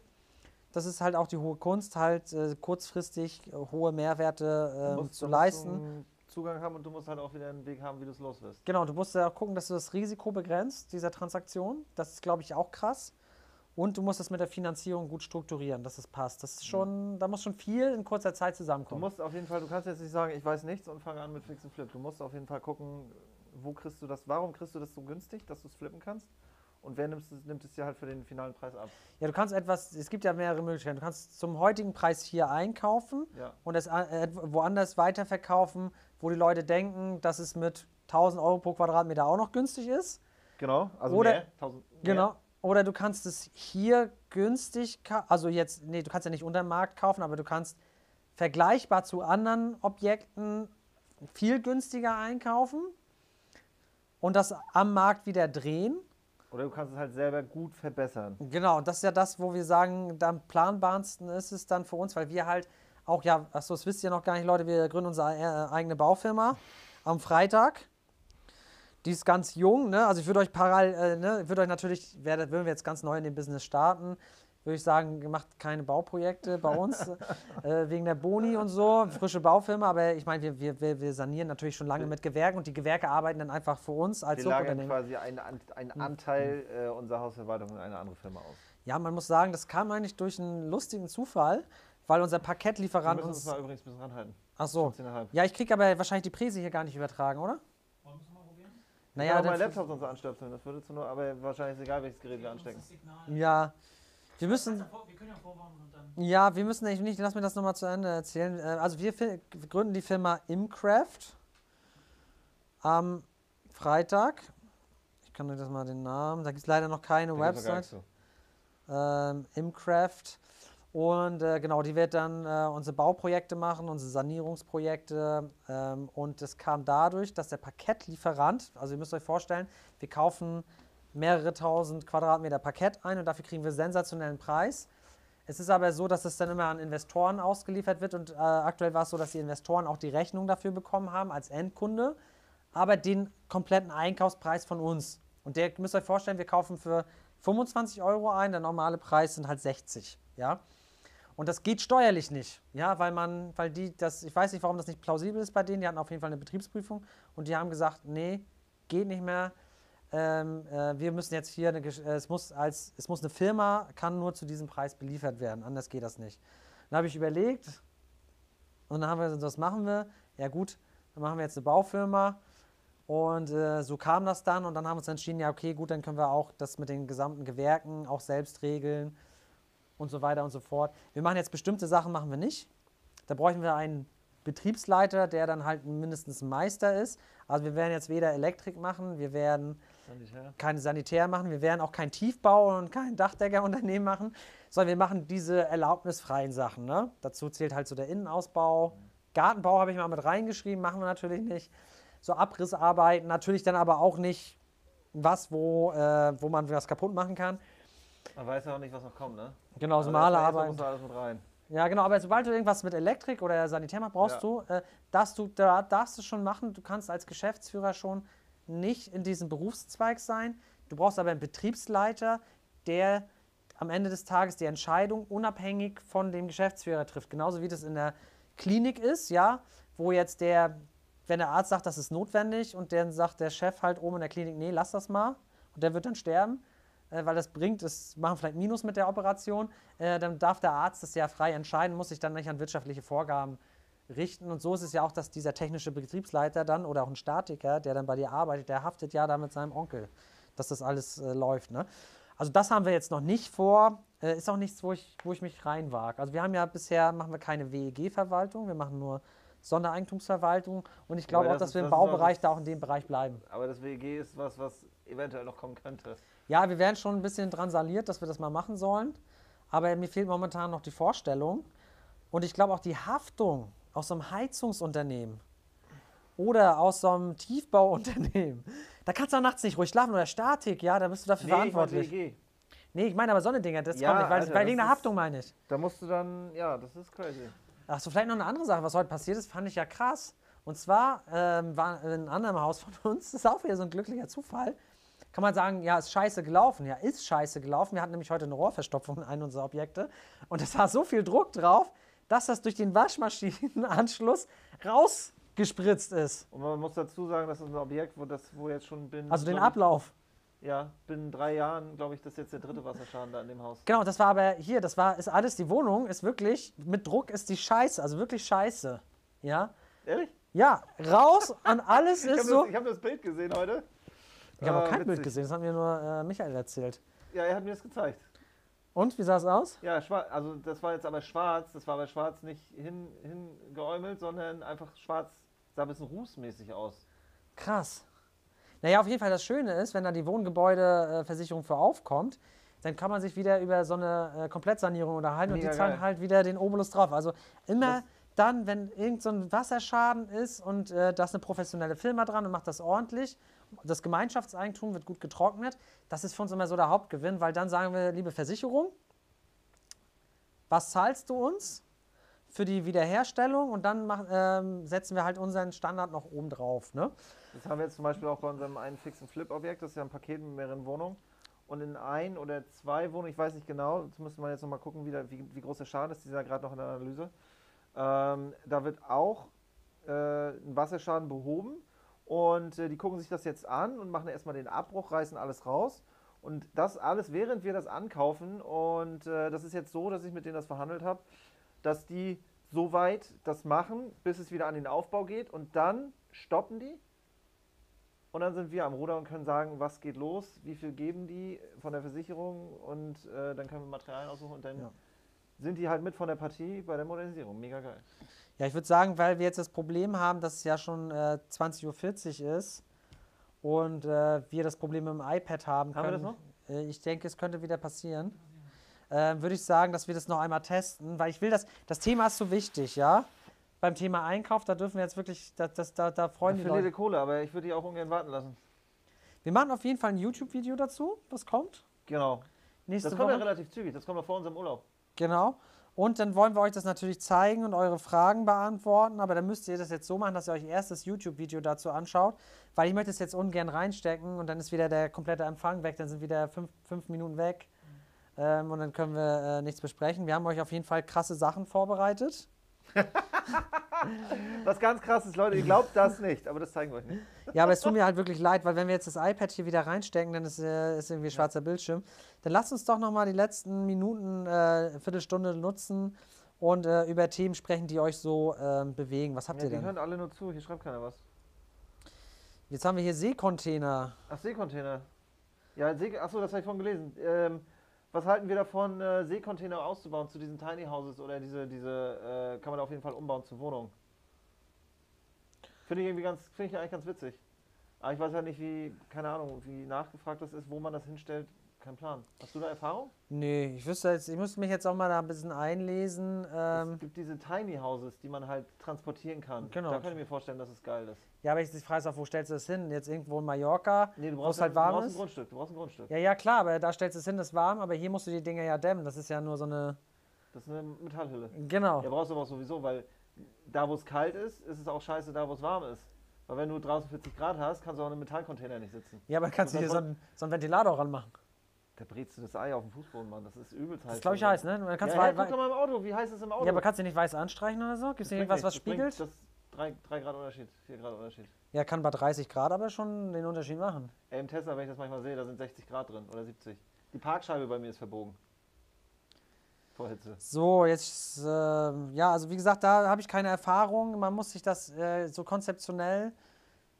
das ist halt auch die hohe Kunst, halt äh, kurzfristig äh, hohe Mehrwerte ähm, zu leisten. Zugang haben und du musst halt auch wieder einen Weg haben, wie du es los wirst. Genau, du musst ja auch gucken, dass du das Risiko begrenzt, dieser Transaktion. Das ist, glaube ich, auch krass. Und du musst es mit der Finanzierung gut strukturieren, dass es passt. Das ist schon, da muss schon viel in kurzer Zeit Du zusammenkommen. musst auf jeden Fall, du kannst jetzt nicht sagen, ich weiß nichts und fange an mit Fix und Flip. Du musst auf jeden Fall gucken, wo kriegst du das, warum kriegst du das so günstig, dass du es flippen kannst? Und wer nimmt es, nimmt es dir halt für den finalen Preis ab? Ja, du kannst etwas, es gibt ja mehrere Möglichkeiten. Du kannst zum heutigen Preis hier einkaufen Ja. und es äh, woanders weiterverkaufen, wo die Leute denken, dass es mit 1000 Euro pro Quadratmeter auch noch günstig ist. Genau, also Oder- mehr, 1000 mehr. Genau. Oder du kannst es hier günstig, also jetzt, nee, du kannst ja nicht unter dem Markt kaufen, aber du kannst vergleichbar zu anderen Objekten viel günstiger einkaufen und das am Markt wieder drehen. Oder du kannst es halt selber gut verbessern. Genau, und das ist ja das, wo wir sagen, am planbarsten ist es dann für uns, weil wir halt auch, ja, achso, das wisst ihr noch gar nicht, Leute, wir gründen unsere äh, eigene Baufirma am Freitag. Die ist ganz jung, ne? Also ich würde euch parallel, äh, ne, ich würde euch natürlich, werde, würden wir jetzt ganz neu in dem Business starten, würde ich sagen, ihr macht keine Bauprojekte bei uns, äh, wegen der Boni und so, frische Baufirma, aber ich meine, wir, wir, wir, sanieren natürlich schon lange mit Gewerken und die Gewerke arbeiten dann einfach für uns als Wir lagern quasi einen, einen Anteil äh, unserer Hausverwaltung in eine andere Firma aus. Ja, man muss sagen, das kam eigentlich durch einen lustigen Zufall, weil unser Wir Paketlieferant müssen uns uns. mal übrigens ein bisschen ranhalten. Ach so. 15,5. Ja, ich krieg aber wahrscheinlich die Präse hier gar nicht übertragen, oder? Wollen wir es mal probieren? Naja, ich kann auch mein dann- Laptop sonst anstöpseln, das würde zu nur, aber wahrscheinlich ist egal, welches Gerät wir anstecken. Ja. Wir müssen. Wir können ja vorwarnen und dann. Ja, wir müssen nicht, nicht lass mir das nochmal zu Ende erzählen. Äh, Also wir gründen die Firma Imcraft am Freitag. Ich kann euch das mal den Namen, da gibt es leider noch keine Website. ähm, Imcraft. Und äh, genau, die wird dann äh, unsere Bauprojekte machen, unsere Sanierungsprojekte. Ähm, und das kam dadurch, dass der Parkettlieferant, also ihr müsst euch vorstellen, wir kaufen mehrere tausend Quadratmeter Parkett ein und dafür kriegen wir sensationellen Preis. Es ist aber so, dass es dann immer an Investoren ausgeliefert wird und äh, aktuell war es so, dass die Investoren auch die Rechnung dafür bekommen haben als Endkunde, aber den kompletten Einkaufspreis von uns. Und der müsst ihr euch vorstellen, wir kaufen für 25 Euro ein, der normale Preis sind halt 60, ja. Und das geht steuerlich nicht, ja, weil man, weil die, das, ich weiß nicht, warum das nicht plausibel ist bei denen, die hatten auf jeden Fall eine Betriebsprüfung und die haben gesagt, nee, geht nicht mehr. Ähm, äh, wir müssen jetzt hier, eine, äh, es muss als, es muss eine Firma, kann nur zu diesem Preis beliefert werden, anders geht das nicht. Dann habe ich überlegt und dann haben wir gesagt, was machen wir? Ja gut, dann machen wir jetzt eine Baufirma und äh, so kam das dann und dann haben wir uns entschieden, ja okay, gut, dann können wir auch das mit den gesamten Gewerken auch selbst regeln und so weiter und so fort. Wir machen jetzt bestimmte Sachen, machen wir nicht. Da bräuchten wir einen Betriebsleiter, der dann halt mindestens Meister ist. Also wir werden jetzt weder Elektrik machen, wir werden Sanitär. keine Sanitär machen, wir werden auch kein Tiefbau und kein Dachdeckerunternehmen machen, sondern wir machen diese erlaubnisfreien Sachen. Ne? Dazu zählt halt so der Innenausbau. Gartenbau habe ich mal mit reingeschrieben, machen wir natürlich nicht. So Abrissarbeiten, natürlich dann aber auch nicht was, wo, äh, wo man was kaputt machen kann. Man weiß ja auch nicht, was noch kommt, ne? Genau, so Malerarbeiten. muss da alles mit rein. Ja, genau, aber sobald du irgendwas mit Elektrik oder Sanitär machst, brauchst Ja. du, äh, darfst du, da darfst du schon machen. Du kannst als Geschäftsführer schon nicht in diesem Berufszweig sein. Du brauchst aber einen Betriebsleiter, der am Ende des Tages die Entscheidung unabhängig von dem Geschäftsführer trifft. Genauso wie das in der Klinik ist, ja, wo jetzt der, wenn der Arzt sagt, das ist notwendig und dann sagt der Chef halt oben in der Klinik, nee, lass das mal und der wird dann sterben, weil das bringt, es machen vielleicht Minus mit der Operation, äh, dann darf der Arzt das ja frei entscheiden, muss sich dann nicht an wirtschaftliche Vorgaben richten. Und so ist es ja auch, dass dieser technische Betriebsleiter dann oder auch ein Statiker, der dann bei dir arbeitet, der haftet ja da mit seinem Onkel, dass das alles äh, läuft. Ne? Also das haben wir jetzt noch nicht vor. Äh, ist auch nichts, wo ich, wo ich mich reinwage. Also wir haben ja bisher, machen wir keine WEG-Verwaltung, wir machen nur Sondereigentumsverwaltung. Und ich glaube Aber auch, das dass ist- wir im das Baubereich das- da auch in dem Bereich bleiben. Aber das WEG ist was, was eventuell noch kommen könnte. Ja, wir werden schon ein bisschen dran saliert, dass wir das mal machen sollen. Aber mir fehlt momentan noch die Vorstellung. Und ich glaube auch die Haftung aus so einem Heizungsunternehmen oder aus so einem Tiefbauunternehmen. Da kannst du auch nachts nicht ruhig schlafen oder Statik, ja, da bist du dafür ich mein verantwortlich. WEG. nee, ich meine aber so eine Dinge, das Ja, kommt nicht, weil, Alter, weil wegen der Haftung meine ich. Da musst du dann, ja, das ist crazy. Ach so, vielleicht noch eine andere Sache, was heute passiert ist, fand ich ja krass. Und zwar ähm, war in einem anderen Haus von uns, das ist auch wieder so ein glücklicher Zufall, kann man sagen, ja, ist scheiße gelaufen. Ja, ist scheiße gelaufen. Wir hatten nämlich heute eine Rohrverstopfung in einem unserer Objekte und es war so viel Druck drauf, dass das durch den Waschmaschinenanschluss rausgespritzt ist. Und man muss dazu sagen, das ist ein Objekt, wo das, wo jetzt schon bin. Also den ich, Ablauf. Ja, binnen drei Jahren, glaube ich, das ist jetzt der dritte Wasserschaden da in dem Haus. Genau, das war aber hier, das war, ist alles, die Wohnung ist wirklich, mit Druck ist die scheiße, also wirklich scheiße. Ja? Ehrlich? Ja, raus an alles Ich ist habe so. das, ich hab das Bild gesehen heute. Ich habe Ah, auch kein Bild witzig. gesehen, das hat mir nur äh, Michael erzählt. Ja, er hat mir das gezeigt. Und, wie sah es aus? Ja, schwarz, also das war jetzt aber schwarz, das war aber schwarz nicht hin, hingeäumelt, sondern einfach schwarz, sah ein bisschen rußmäßig aus. Krass. Naja, auf jeden Fall das Schöne ist, wenn da die Wohngebäudeversicherung für aufkommt, dann kann man sich wieder über so eine äh, Komplettsanierung unterhalten und Mega die zahlen geil. halt wieder den Obolus drauf. Also immer Das- dann, wenn irgend so ein Wasserschaden ist und äh, da ist eine professionelle Firma dran und macht das ordentlich, das Gemeinschaftseigentum wird gut getrocknet, das ist für uns immer so der Hauptgewinn, weil dann sagen wir, liebe Versicherung, was zahlst du uns für die Wiederherstellung und dann mach, ähm, setzen wir halt unseren Standard noch oben drauf. Ne? Das haben wir jetzt zum Beispiel auch bei unserem einen fixen Flip-Objekt, das ist ja ein Paket mit mehreren Wohnungen. Und in ein oder zwei Wohnungen, ich weiß nicht genau, das müsste man jetzt nochmal gucken, wie, der, wie, wie groß der Schaden ist, die sind ja gerade noch in der Analyse. Ähm, da wird auch äh, ein Wasserschaden behoben und äh, die gucken sich das jetzt an und machen erstmal den Abbruch, reißen alles raus. Und das alles, während wir das ankaufen. Und äh, das ist jetzt so, dass ich mit denen das verhandelt habe, dass die so weit das machen, bis es wieder an den Aufbau geht. Und dann stoppen die. Und dann sind wir am Ruder und können sagen, was geht los, wie viel geben die von der Versicherung. Und äh, dann können wir Materialien aussuchen. Und dann Ja. sind die halt mit von der Partie bei der Modernisierung. Mega geil. Ja, ich würde sagen, weil wir jetzt das Problem haben, dass es ja schon äh, 20.40 Uhr ist und äh, wir das Problem mit dem iPad haben Haben wir können. das Äh, ich denke, es könnte wieder passieren. Äh, würde ich sagen, dass wir das noch einmal testen, weil ich will das, das Thema ist so wichtig, ja. Beim Thema Einkauf, da dürfen wir jetzt wirklich, da, das, da, da freuen die Für Lede Leute. Kohle, aber ich würde die auch ungern warten lassen. Wir machen auf jeden Fall ein YouTube-Video dazu, was kommt. Genau. Nächste Das kommt ja Woche. relativ zügig. Das kommt ja vor unserem Urlaub. Genau. Und dann wollen wir euch das natürlich zeigen und eure Fragen beantworten. Aber dann müsst ihr das jetzt so machen, dass ihr euch erst das YouTube-Video dazu anschaut, weil ich möchte es jetzt ungern reinstecken und dann ist wieder der komplette Empfang weg. Dann sind wieder fünf, fünf Minuten weg ähm, und dann können wir äh, nichts besprechen. Wir haben euch auf jeden Fall krasse Sachen vorbereitet. Was ganz krass ist, Leute, ihr glaubt das nicht, aber das zeigen wir euch nicht. Ja, aber es tut mir halt wirklich leid, weil wenn wir jetzt das iPad hier wieder reinstecken, dann ist, äh, ist irgendwie schwarzer Bildschirm. Dann lasst uns doch nochmal die letzten Minuten, äh, Viertelstunde nutzen und äh, über Themen sprechen, die euch so ähm, bewegen. Was habt Ja, ihr die denn? hören alle nur zu, hier schreibt keiner was. Jetzt haben wir hier Seekontainer. Ach, Seekontainer. Ja, See, achso, das habe ich vorhin gelesen. Ähm, was halten wir davon, äh, Seekontainer auszubauen zu diesen Tiny Houses oder diese, diese äh, kann man auf jeden Fall umbauen zu Wohnungen? Finde ich irgendwie ganz, finde ich eigentlich ganz witzig. Aber ich weiß halt nicht, wie, keine Ahnung, wie nachgefragt das ist, wo man das hinstellt. Kein Plan. Hast du da Erfahrung? Nee, ich wüsste jetzt, ich müsste mich jetzt auch mal da ein bisschen einlesen. es Ähm, gibt diese Tiny Houses, die man halt transportieren kann. Genau. Da kann ich mir vorstellen, dass es geil ist. Ja, aber ich die Frage ist auch, wo stellst du das hin? Jetzt irgendwo in Mallorca? Nee, du Wo brauchst, es halt du warm brauchst ist? ein Grundstück. Du brauchst ein Grundstück. Ja, ja, klar, aber da stellst du es hin, das ist warm, aber hier musst du die Dinger ja dämmen. Das ist ja nur so eine. Das ist eine Metallhülle. Genau. Ja, brauchst du aber sowieso, weil da, wo es kalt ist, ist es auch scheiße da, wo es warm ist. Weil wenn du draußen 40 Grad hast, kannst du auch in einem Metallcontainer nicht sitzen. Ja, aber kannst du hier dann so einen, so einen Ventilator ranmachen. Da brätst du das Ei auf den Fußboden, Mann. Das ist übelst heiß. Das ist, glaube ich, heiß, ne? Du kannst ja, wei- ja, guck doch mal im Auto, wie heiß ist es im Auto? ja, aber kannst du nicht weiß anstreichen oder so? Gibt es irgendwas, was spiegelt? Das 3, Grad Unterschied, 4 Grad Unterschied. Ja, kann bei 30 Grad aber schon den Unterschied machen. Ey, Im Tesla, wenn ich das manchmal sehe, da sind 60 Grad drin oder 70. Die Parkscheibe bei mir ist verbogen. Vor Hitze. So, jetzt, ähm, ja, also wie gesagt, da habe ich keine Erfahrung. Man muss sich das äh, so konzeptionell,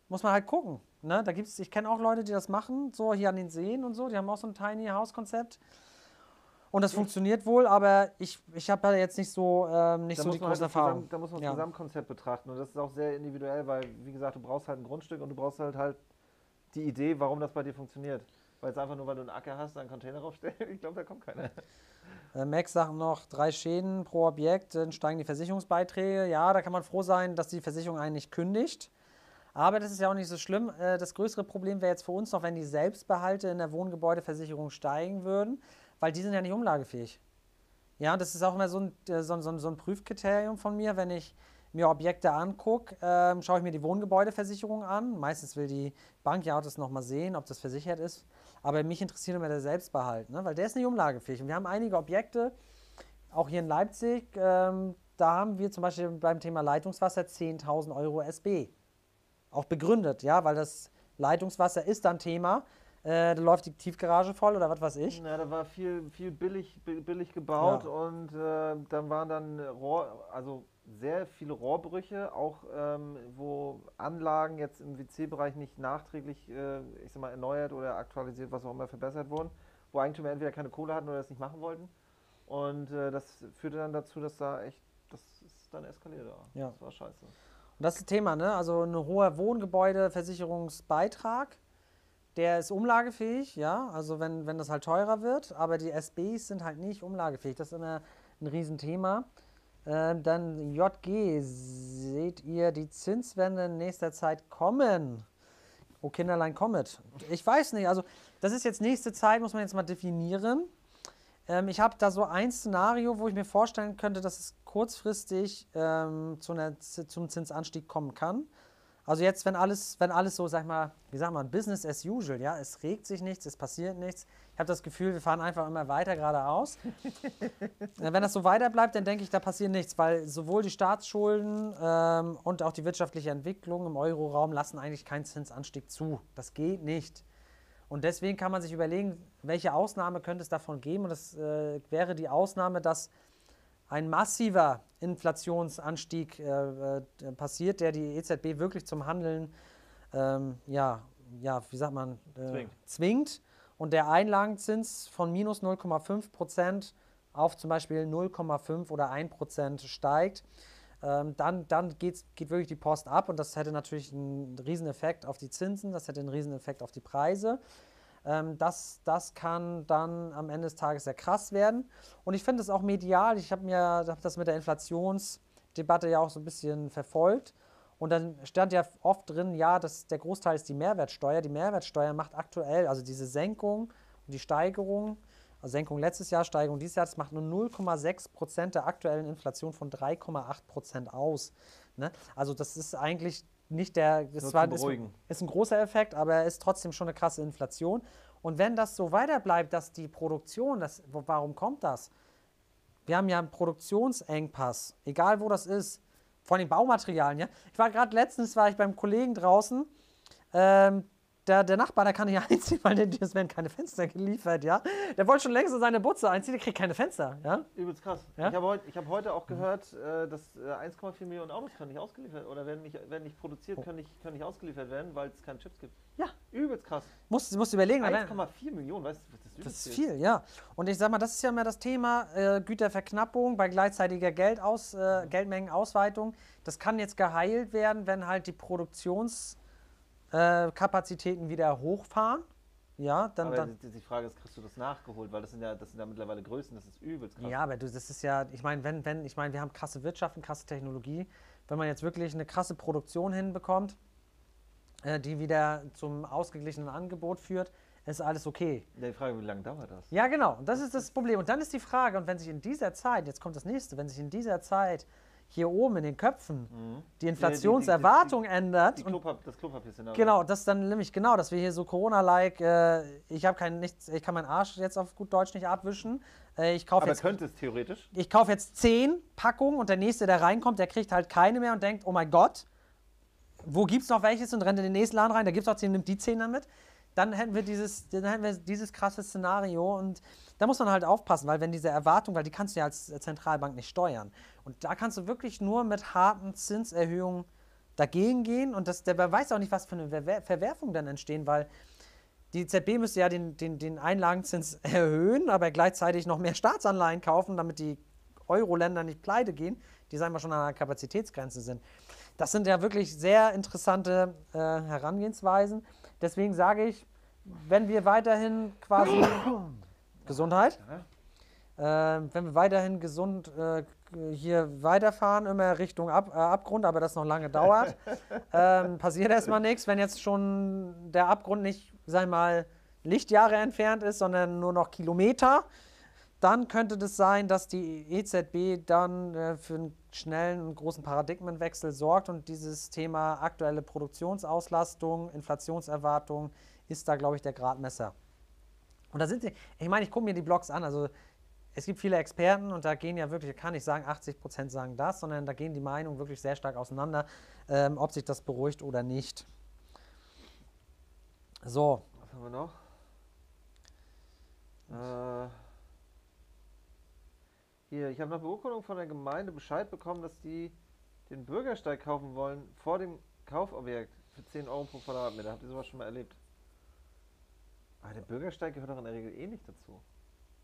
muss man halt gucken. Ne? Da gibt's, ich kenne auch Leute, die das machen, so hier an den Seen und so, die haben auch so ein Tiny House Konzept. Und das funktioniert wohl, aber ich, ich habe da jetzt nicht so, ähm, nicht Da so muss die man halt große das Erfahrung. Gesamt, da muss man das Ja. Gesamtkonzept betrachten und das ist auch sehr individuell, weil, wie gesagt, du brauchst halt ein Grundstück und du brauchst halt halt die Idee, warum das bei dir funktioniert. Weil es einfach nur, weil du einen Acker hast, einen Container draufstellen, ich glaube, da kommt keiner. Äh, Max sagt noch, drei Schäden pro Objekt, dann steigen die Versicherungsbeiträge. Ja, da kann man froh sein, dass die Versicherung einen nicht kündigt. Aber das ist ja auch nicht so schlimm. Äh, Das größere Problem wäre jetzt für uns noch, wenn die Selbstbehalte in der Wohngebäudeversicherung steigen würden, weil die sind ja nicht umlagefähig. Ja, das ist auch immer so ein, äh, so, so, so ein Prüfkriterium von mir, wenn ich mir Objekte angucke, ähm, schaue ich mir die Wohngebäudeversicherung an. Meistens will die Bank ja auch das nochmal sehen, ob das versichert ist. Aber mich interessiert immer der Selbstbehalt, ne? weil der ist nicht umlagefähig. Und wir haben einige Objekte, auch hier in Leipzig, ähm, da haben wir zum Beispiel beim Thema Leitungswasser 10.000 Euro SB. Auch begründet, ja, weil das Leitungswasser ist dann Thema. Äh, da läuft die Tiefgarage voll oder was weiß ich. Ja, da war viel, viel billig, bi- billig gebaut Ja. und äh, dann waren dann Rohr, also sehr viele Rohrbrüche, auch ähm, wo Anlagen jetzt im WC-Bereich nicht nachträglich, äh, ich sag mal, erneuert oder aktualisiert, was auch immer verbessert wurden, wo Eigentümer entweder keine Kohle hatten oder das nicht machen wollten. Und äh, das führte dann dazu, dass da echt, das ist dann eskaliert. Ja. Das war scheiße. Und das ist das Thema, ne? Also ein hoher Wohngebäudeversicherungsbeitrag, der ist umlagefähig, ja, also wenn, wenn das halt teurer wird, aber die SBs sind halt nicht umlagefähig. Das ist immer ein Riesenthema. Ähm, dann JG, seht ihr die Zinswende in nächster Zeit kommen? Oh Kinderlein, kommet. Ich weiß nicht, also das ist jetzt nächste Zeit, muss man jetzt mal definieren. Ähm, ich habe da so ein Szenario, wo ich mir vorstellen könnte, dass es kurzfristig ähm, zu einer, zum Zinsanstieg kommen kann. Also jetzt, wenn alles, wenn alles so, sag ich mal, wie sagt man, Business as usual, ja, es regt sich nichts, es passiert nichts. Ich habe das Gefühl, wir fahren einfach immer weiter geradeaus. Wenn das so weiter bleibt, dann denke ich, da passiert nichts, weil sowohl die Staatsschulden ähm, und auch die wirtschaftliche Entwicklung im Euroraum lassen eigentlich keinen Zinsanstieg zu. Das geht nicht. Und deswegen kann man sich überlegen, welche Ausnahme könnte es davon geben. Und das äh, wäre die Ausnahme, dass ein massiver Inflationsanstieg äh, äh, passiert, der die EZB wirklich zum Handeln, ähm, ja, ja, wie sagt man, äh, Zwingt. zwingt. Und der Einlagenzins von minus 0,5 Prozent auf zum Beispiel 0,5 oder 1 Prozent steigt, ähm, dann, dann geht's, geht wirklich die Post ab und das hätte natürlich einen Rieseneffekt auf die Zinsen, das hätte einen Rieseneffekt auf die Preise. Ähm, das, das kann dann am Ende des Tages sehr krass werden. Und ich finde es auch medial, ich habe mir hab das mit der Inflationsdebatte ja auch so ein bisschen verfolgt. Und dann stand ja oft drin, ja, das, der Großteil ist die Mehrwertsteuer. Die Mehrwertsteuer macht aktuell, also diese Senkung und die Steigerung, also Senkung letztes Jahr, Steigerung dieses Jahr, das macht nur 0,6 Prozent der aktuellen Inflation von 3,8 Prozent aus. Ne? Also das ist eigentlich nicht der, das war, ist, ist ein großer Effekt, aber er ist trotzdem schon eine krasse Inflation. Und wenn das so weiter bleibt, dass die Produktion, das, warum kommt das? Wir haben ja einen Produktionsengpass, egal wo das ist, von den Baumaterialien. Ja? Ich war gerade letztens, war ich beim Kollegen draußen, ähm, der, der Nachbar, der kann nicht einziehen, weil dem- es werden keine Fenster geliefert, ja. Der wollte schon längst in seine Butze einziehen, der kriegt keine Fenster, ja. Übelst krass. Ja? Ich habe heut, hab heute auch gehört, äh, dass äh, 1,4 Millionen Autos können nicht ausgeliefert oder werden nicht, werden nicht produziert, können nicht, können nicht ausgeliefert werden, weil es keine Chips gibt. Ja. Übelst krass. Musst, musst du überlegen, wenn- 1,4 Millionen, weißt du, was das Das ist viel, ja. Und ich sag mal, das ist ja immer das Thema äh, Güterverknappung bei gleichzeitiger Geldaus, äh, Geldmengenausweitung. Das kann jetzt geheilt werden, wenn halt die Produktionskapazitäten äh, Kapazitäten wieder hochfahren. Ja, dann, Aber dann die, Frage ist, kriegst du das nachgeholt? Weil das sind ja, das sind ja mittlerweile Größen, das ist übelst krass. ja, aber du, das ist ja, ich meine, wenn, wenn, ich meine, wir haben krasse Wirtschaft und krasse Technologie. Wenn man jetzt wirklich eine krasse Produktion hinbekommt, äh, die wieder zum ausgeglichenen Angebot führt, ist alles okay. Die Frage, wie lange dauert das? Ja, genau. Und das ist das Problem. Und dann ist die Frage, und wenn sich in dieser Zeit, jetzt kommt das nächste, wenn sich in dieser Zeit hier oben in den Köpfen die Inflationserwartung ändert Die und Klopap das Klopapier-Szenario. Genau, das dann nämlich genau, dass wir hier so Corona-like, äh, ich habe kein nichts, ich kann meinen Arsch jetzt auf gut Deutsch nicht abwischen. Äh, ich kaufe Aber jetzt, könnte es theoretisch? ich kaufe jetzt zehn Packungen und der nächste, der reinkommt, der kriegt halt keine mehr und denkt, oh mein Gott, wo gibt's noch welches und rennt in den nächsten Laden rein, da gibt's auch zehn, nimmt die zehn damit. Dann hätten wir dieses, dann hätten wir dieses krasse Szenario und da muss man halt aufpassen, weil wenn diese Erwartung, weil die kannst du ja als äh, Zentralbank nicht steuern. Und da kannst du wirklich nur mit harten Zinserhöhungen dagegen gehen und das, der weiß auch nicht, was für eine Verwer Verwerfung dann entstehen, weil die EZB müsste ja den, den, den Einlagenzins erhöhen, aber gleichzeitig noch mehr Staatsanleihen kaufen, damit die Euro-Länder nicht pleite gehen, die sagen wir schon an der Kapazitätsgrenze sind. Das sind ja wirklich sehr interessante äh, Herangehensweisen. Deswegen sage ich, wenn wir weiterhin quasi Gesundheit, äh, wenn wir weiterhin gesund äh, hier weiterfahren, immer Richtung Ab äh, Abgrund, aber das noch lange dauert, ähm, passiert erstmal nichts. Wenn jetzt schon der Abgrund nicht, ich mal, Lichtjahre entfernt ist, sondern nur noch Kilometer, dann könnte das sein, dass die EZB dann äh, für einen schnellen und großen Paradigmenwechsel sorgt und dieses Thema aktuelle Produktionsauslastung, Inflationserwartung ist da, glaube ich, der Gradmesser. Und da sind sie, ich meine, ich gucke mir die Blogs an, also es gibt viele Experten und da gehen ja wirklich, kann ich sagen, 80 Prozent sagen das, sondern da gehen die Meinungen wirklich sehr stark auseinander, ähm, ob sich das beruhigt oder nicht. So, Was haben wir noch? Äh, hier, ich habe nach Beurkundung von der Gemeinde Bescheid bekommen, dass die den Bürgersteig kaufen wollen vor dem Kaufobjekt für 10 Euro pro Quadratmeter. Habt ihr sowas schon mal erlebt? Aber der Bürgersteig gehört doch in der Regel eh nicht dazu.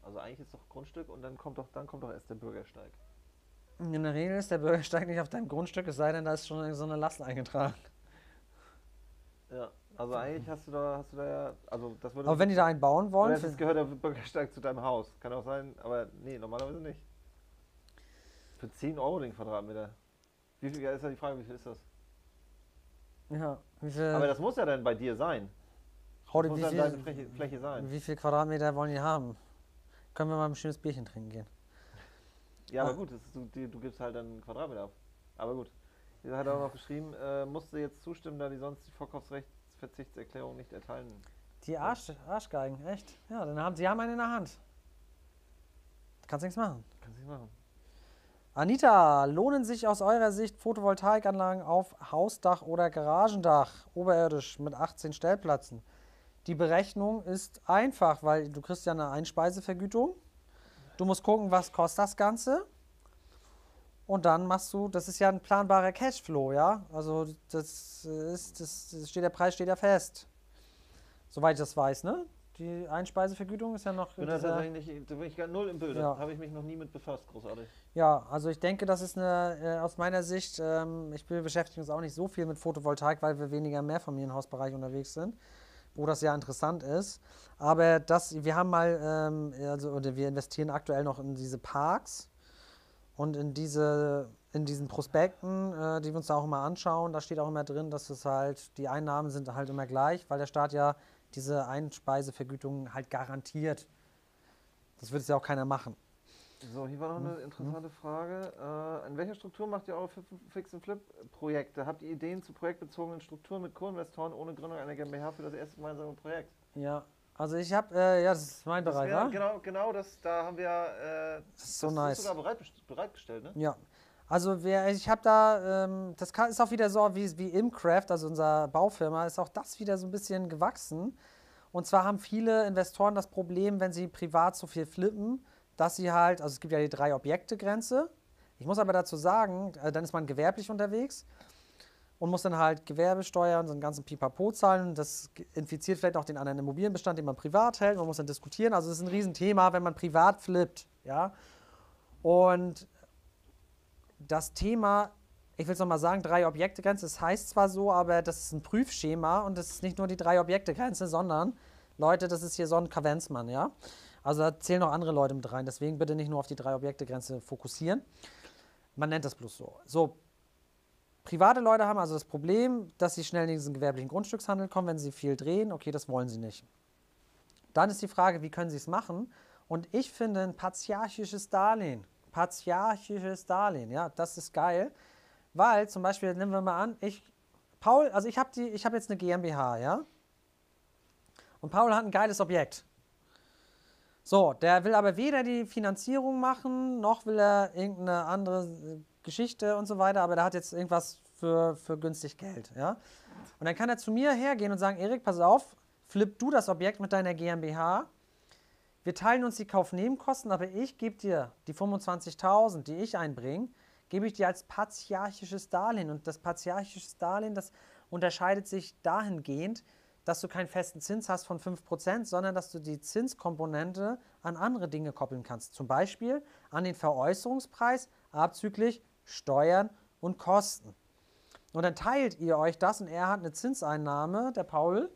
Also eigentlich ist doch Grundstück und dann kommt doch, dann kommt doch erst der Bürgersteig. In der Regel ist der Bürgersteig nicht auf deinem Grundstück, es sei denn, da ist schon so eine Last eingetragen. Ja, also eigentlich hast du da, hast du da ja, also das würde. Aber wenn die da einen bauen wollen, für, gehört der Bürgersteig zu deinem Haus. Kann auch sein, aber nee, normalerweise nicht. Für 10 Euro den Quadratmeter. Wie viel ist ja die Frage, wie viel ist das? ja, wie viel, Aber das muss ja dann bei dir sein. Hau Das die- muss wie, dann deine viel, Fläche, Fläche sein. wie viel Quadratmeter wollen die haben? Können wir mal ein schönes Bierchen trinken gehen? Ja, Ah. aber gut, das ist, du, du gibst halt dann einen Quadratmeter ab. Aber gut. Hier hat er auch noch geschrieben, äh, musste jetzt zustimmen, da die sonst die Vorkaufsrechtsverzichtserklärung nicht erteilen. Die Arsch, Arschgeigen, echt? Ja, dann haben sie haben einen in der Hand. Kannst nichts machen. Kannst nicht machen. Anita, lohnen sich aus eurer Sicht Photovoltaikanlagen auf Hausdach oder Garagendach, oberirdisch mit 18 Stellplätzen? Die Berechnung ist einfach, weil du kriegst ja eine Einspeisevergütung. Du musst gucken, was kostet das Ganze. Und dann machst du, das ist ja ein planbarer Cashflow, ja? Also das ist, das, steht, der Preis steht ja fest. Soweit ich das weiß, ne? Die Einspeisevergütung ist ja noch bin da tatsächlich nicht, da bin ich gar null im Bild. Ja. Da habe ich mich noch nie mit befasst, großartig. Ja, also ich denke, das ist eine, äh, aus meiner Sicht, ähm, ich wir beschäftigen uns auch nicht so viel mit Photovoltaik, weil wir weniger im Mehrfamilienhausbereich unterwegs sind, wo das ja interessant ist. Aber das, wir haben mal, ähm, also oder wir investieren aktuell noch in diese Parks und in diese, in diesen Prospekten, äh, die wir uns da auch immer anschauen. Da steht auch immer drin, dass es halt, die Einnahmen sind halt immer gleich, weil der Staat ja diese Einspeisevergütung halt garantiert. Das wird es ja auch keiner machen. So, hier war noch eine interessante Frage. Äh, in welcher Struktur macht ihr eure Fi- Fix and Flip Projekte? Habt ihr Ideen zu projektbezogenen Strukturen mit Co-Investoren ohne Gründung einer GmbH für das erste gemeinsame Projekt? Ja, also ich habe, äh, ja, das ist mein Bereich, wa? Genau, genau das, da haben wir, äh, Das ist so das nice. ist sogar bereit, bereitgestellt, ne? Ja, also wer, ich habe da, ähm, das kann, ist auch wieder so wie, wie Imcraft, also unser Baufirma, ist auch das wieder so ein bisschen gewachsen. Und zwar haben viele Investoren das Problem, wenn sie privat so viel flippen, dass sie halt, also es gibt ja die drei Objekte-Grenze. Ich muss aber dazu sagen, äh, dann ist man gewerblich unterwegs und muss dann halt Gewerbesteuer und so einen ganzen Pipapo zahlen. Das infiziert vielleicht auch den anderen Immobilienbestand, den man privat hält. Man muss dann diskutieren. Also es ist ein Riesenthema, wenn man privat flippt. Ja? Und das Thema, ich will es nochmal sagen, drei Objekte-Grenze, das heißt zwar so, aber das ist ein Prüfschema und das ist nicht nur die drei Objekte-Grenze, sondern, Leute, das ist hier so ein Kavenzmann, ja. Also da zählen noch andere Leute mit rein, deswegen bitte nicht nur auf die drei Objekte-Grenze fokussieren. Man nennt das bloß so. So, private Leute haben also das Problem, dass sie schnell in diesen gewerblichen Grundstückshandel kommen, wenn sie viel drehen. Okay, das wollen sie nicht. Dann ist die Frage, wie können sie es machen? Und ich finde ein patriarchisches Darlehen, patriarchisches Darlehen, ja, das ist geil, weil zum Beispiel, nehmen wir mal an, ich, Paul, also ich habe habe jetzt eine GmbH, ja, und Paul hat ein geiles Objekt. So, der will aber weder die Finanzierung machen, noch will er irgendeine andere äh, Geschichte und so weiter, aber der hat jetzt irgendwas für, für günstig Geld, ja. Und dann kann er zu mir hergehen und sagen, Erik, pass auf, flipp du das Objekt mit deiner GmbH, wir teilen uns die Kaufnebenkosten, aber ich gebe dir die 25.000, die ich einbringe, gebe ich dir als patriarchisches Darlehen. Und das patriarchische Darlehen, das unterscheidet sich dahingehend, dass du keinen festen Zins hast von 5%, sondern dass du die Zinskomponente an andere Dinge koppeln kannst. Zum Beispiel an den Veräußerungspreis abzüglich Steuern und Kosten. Und dann teilt ihr euch das und er hat eine Zinseinnahme, der Paul,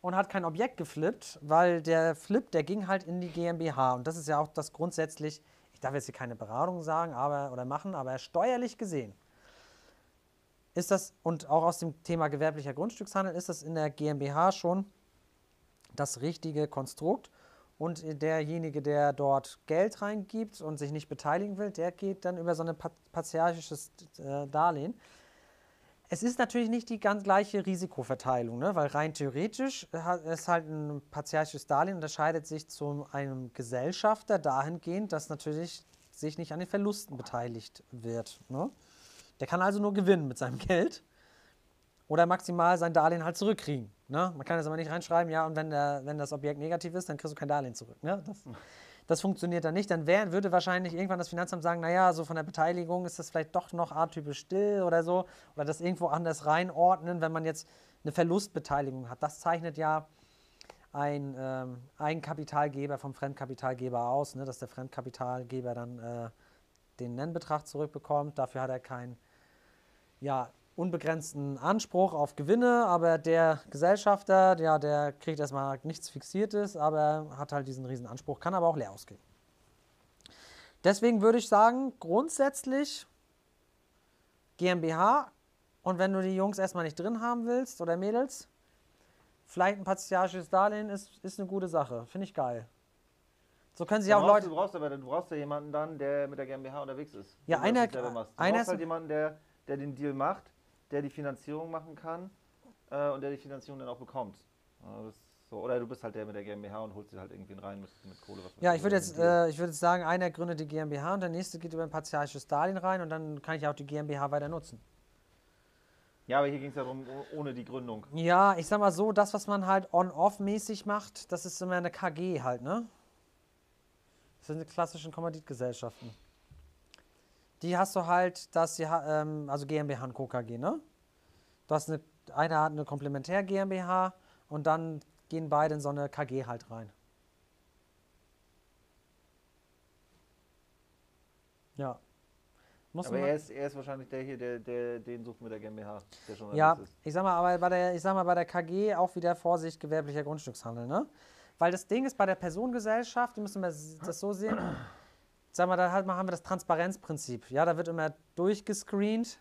und hat kein Objekt geflippt, weil der Flip, der ging halt in die GmbH. Und das ist ja auch das grundsätzlich, ich darf jetzt hier keine Beratung sagen aber, oder machen, aber steuerlich gesehen ist das, und auch aus dem Thema gewerblicher Grundstückshandel, ist das in der GmbH schon das richtige Konstrukt. Und derjenige, der dort Geld reingibt und sich nicht beteiligen will, der geht dann über so ein patriarchisches äh, Darlehen. Es ist natürlich nicht die ganz gleiche Risikoverteilung, ne? weil rein theoretisch hat- ist halt ein patriarchisches Darlehen unterscheidet sich zu einem Gesellschafter dahingehend, dass natürlich sich nicht an den Verlusten beteiligt wird. Ne? Der kann also nur gewinnen mit seinem Geld oder maximal sein Darlehen halt zurückkriegen. Ne? Man kann jetzt aber nicht reinschreiben, ja, und wenn, der, wenn das Objekt negativ ist, dann kriegst du kein Darlehen zurück. Ne? Das, das funktioniert dann nicht. Dann wär, würde wahrscheinlich irgendwann das Finanzamt sagen, naja, so von der Beteiligung ist das vielleicht doch noch atypisch still oder so. Oder das irgendwo anders reinordnen, wenn man jetzt eine Verlustbeteiligung hat. Das zeichnet ja ein ähm, Eigenkapitalgeber vom Fremdkapitalgeber aus, ne, dass der Fremdkapitalgeber dann äh, den Nennbetrag zurückbekommt. Dafür hat er keinen ja, unbegrenzten Anspruch auf Gewinne, aber der Gesellschafter, ja, der kriegt erstmal nichts Fixiertes, aber hat halt diesen riesen Anspruch, kann aber auch leer ausgehen. Deswegen würde ich sagen, grundsätzlich GmbH und wenn du die Jungs erstmal nicht drin haben willst oder Mädels, vielleicht ein partialisches Darlehen ist, ist eine gute Sache. Finde ich geil. So können sich Du auch brauchst, Leute. du brauchst aber du brauchst ja jemanden dann, der mit der GmbH unterwegs ist. Ja, einer-. Du einer brauchst ist- halt jemanden, der, der den Deal macht, der die Finanzierung machen kann äh, und der die Finanzierung dann auch bekommt. So. Oder du bist halt der mit der GmbH und holst dir halt irgendwen rein mit, mit Kohle. Was Ja, ich würde jetzt, äh, ich würde jetzt sagen, einer gründet die GmbH und der nächste geht über ein partialisches Darlehen rein und dann kann ich auch die GmbH weiter nutzen. ja, aber hier ging es ja darum, oh- ohne die Gründung. Ja, ich sag mal so, das, was man halt on-off-mäßig macht, das ist immer eine KG halt, ne? Das sind die klassischen Kommanditgesellschaften. Die hast du halt, dass sie, ähm, also GmbH und Co. KG, ne? Du hast eine, einer hat eine Komplementär GmbH und dann gehen beide in so eine KG halt rein. Ja. Muss Aber man- er ist, er ist wahrscheinlich der hier, der, der den sucht mit der GmbH, der schon Ja, ist. ich sag mal, aber bei der, ich sag mal, bei der KG auch wieder Vorsicht, gewerblicher Grundstückshandel, ne? Weil das Ding ist, bei der Personengesellschaft, die müssen wir das so sehen, sag mal, da haben wir das Transparenzprinzip. Ja, da wird immer durchgescreent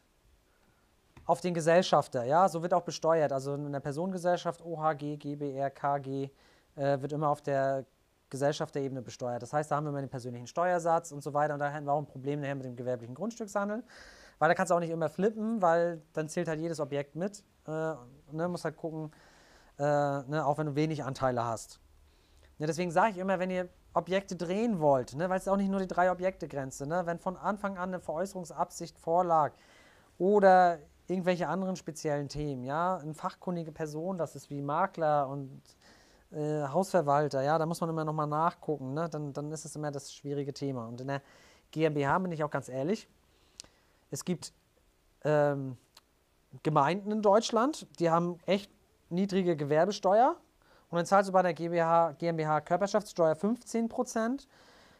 auf den Gesellschafter, ja, so wird auch besteuert. Also in der Personengesellschaft OHG, GBR, KG äh, wird immer auf der Gesellschafterebene besteuert. Das heißt, da haben wir immer den persönlichen Steuersatz und so weiter und da hätten wir auch ein Problem nachher mit dem gewerblichen Grundstückshandel. Weil da kannst du auch nicht immer flippen, weil dann zählt halt jedes Objekt mit. Äh, ne, musst halt gucken, äh, ne, auch wenn du wenig Anteile hast. Ne, deswegen sage ich immer, wenn ihr Objekte drehen wollt, ne, weil es auch nicht nur die drei Objekte-Grenze, ne, wenn von Anfang an eine Veräußerungsabsicht vorlag oder irgendwelche anderen speziellen Themen, ja, eine fachkundige Person, das ist wie Makler und äh, Hausverwalter, ja, da muss man immer nochmal nachgucken, ne, dann, dann ist es immer das schwierige Thema. Und in der GmbH bin ich auch ganz ehrlich, es gibt ähm, Gemeinden in Deutschland, die haben echt niedrige Gewerbesteuer. Und dann zahlst du bei der GmbH, GmbH Körperschaftssteuer 15%.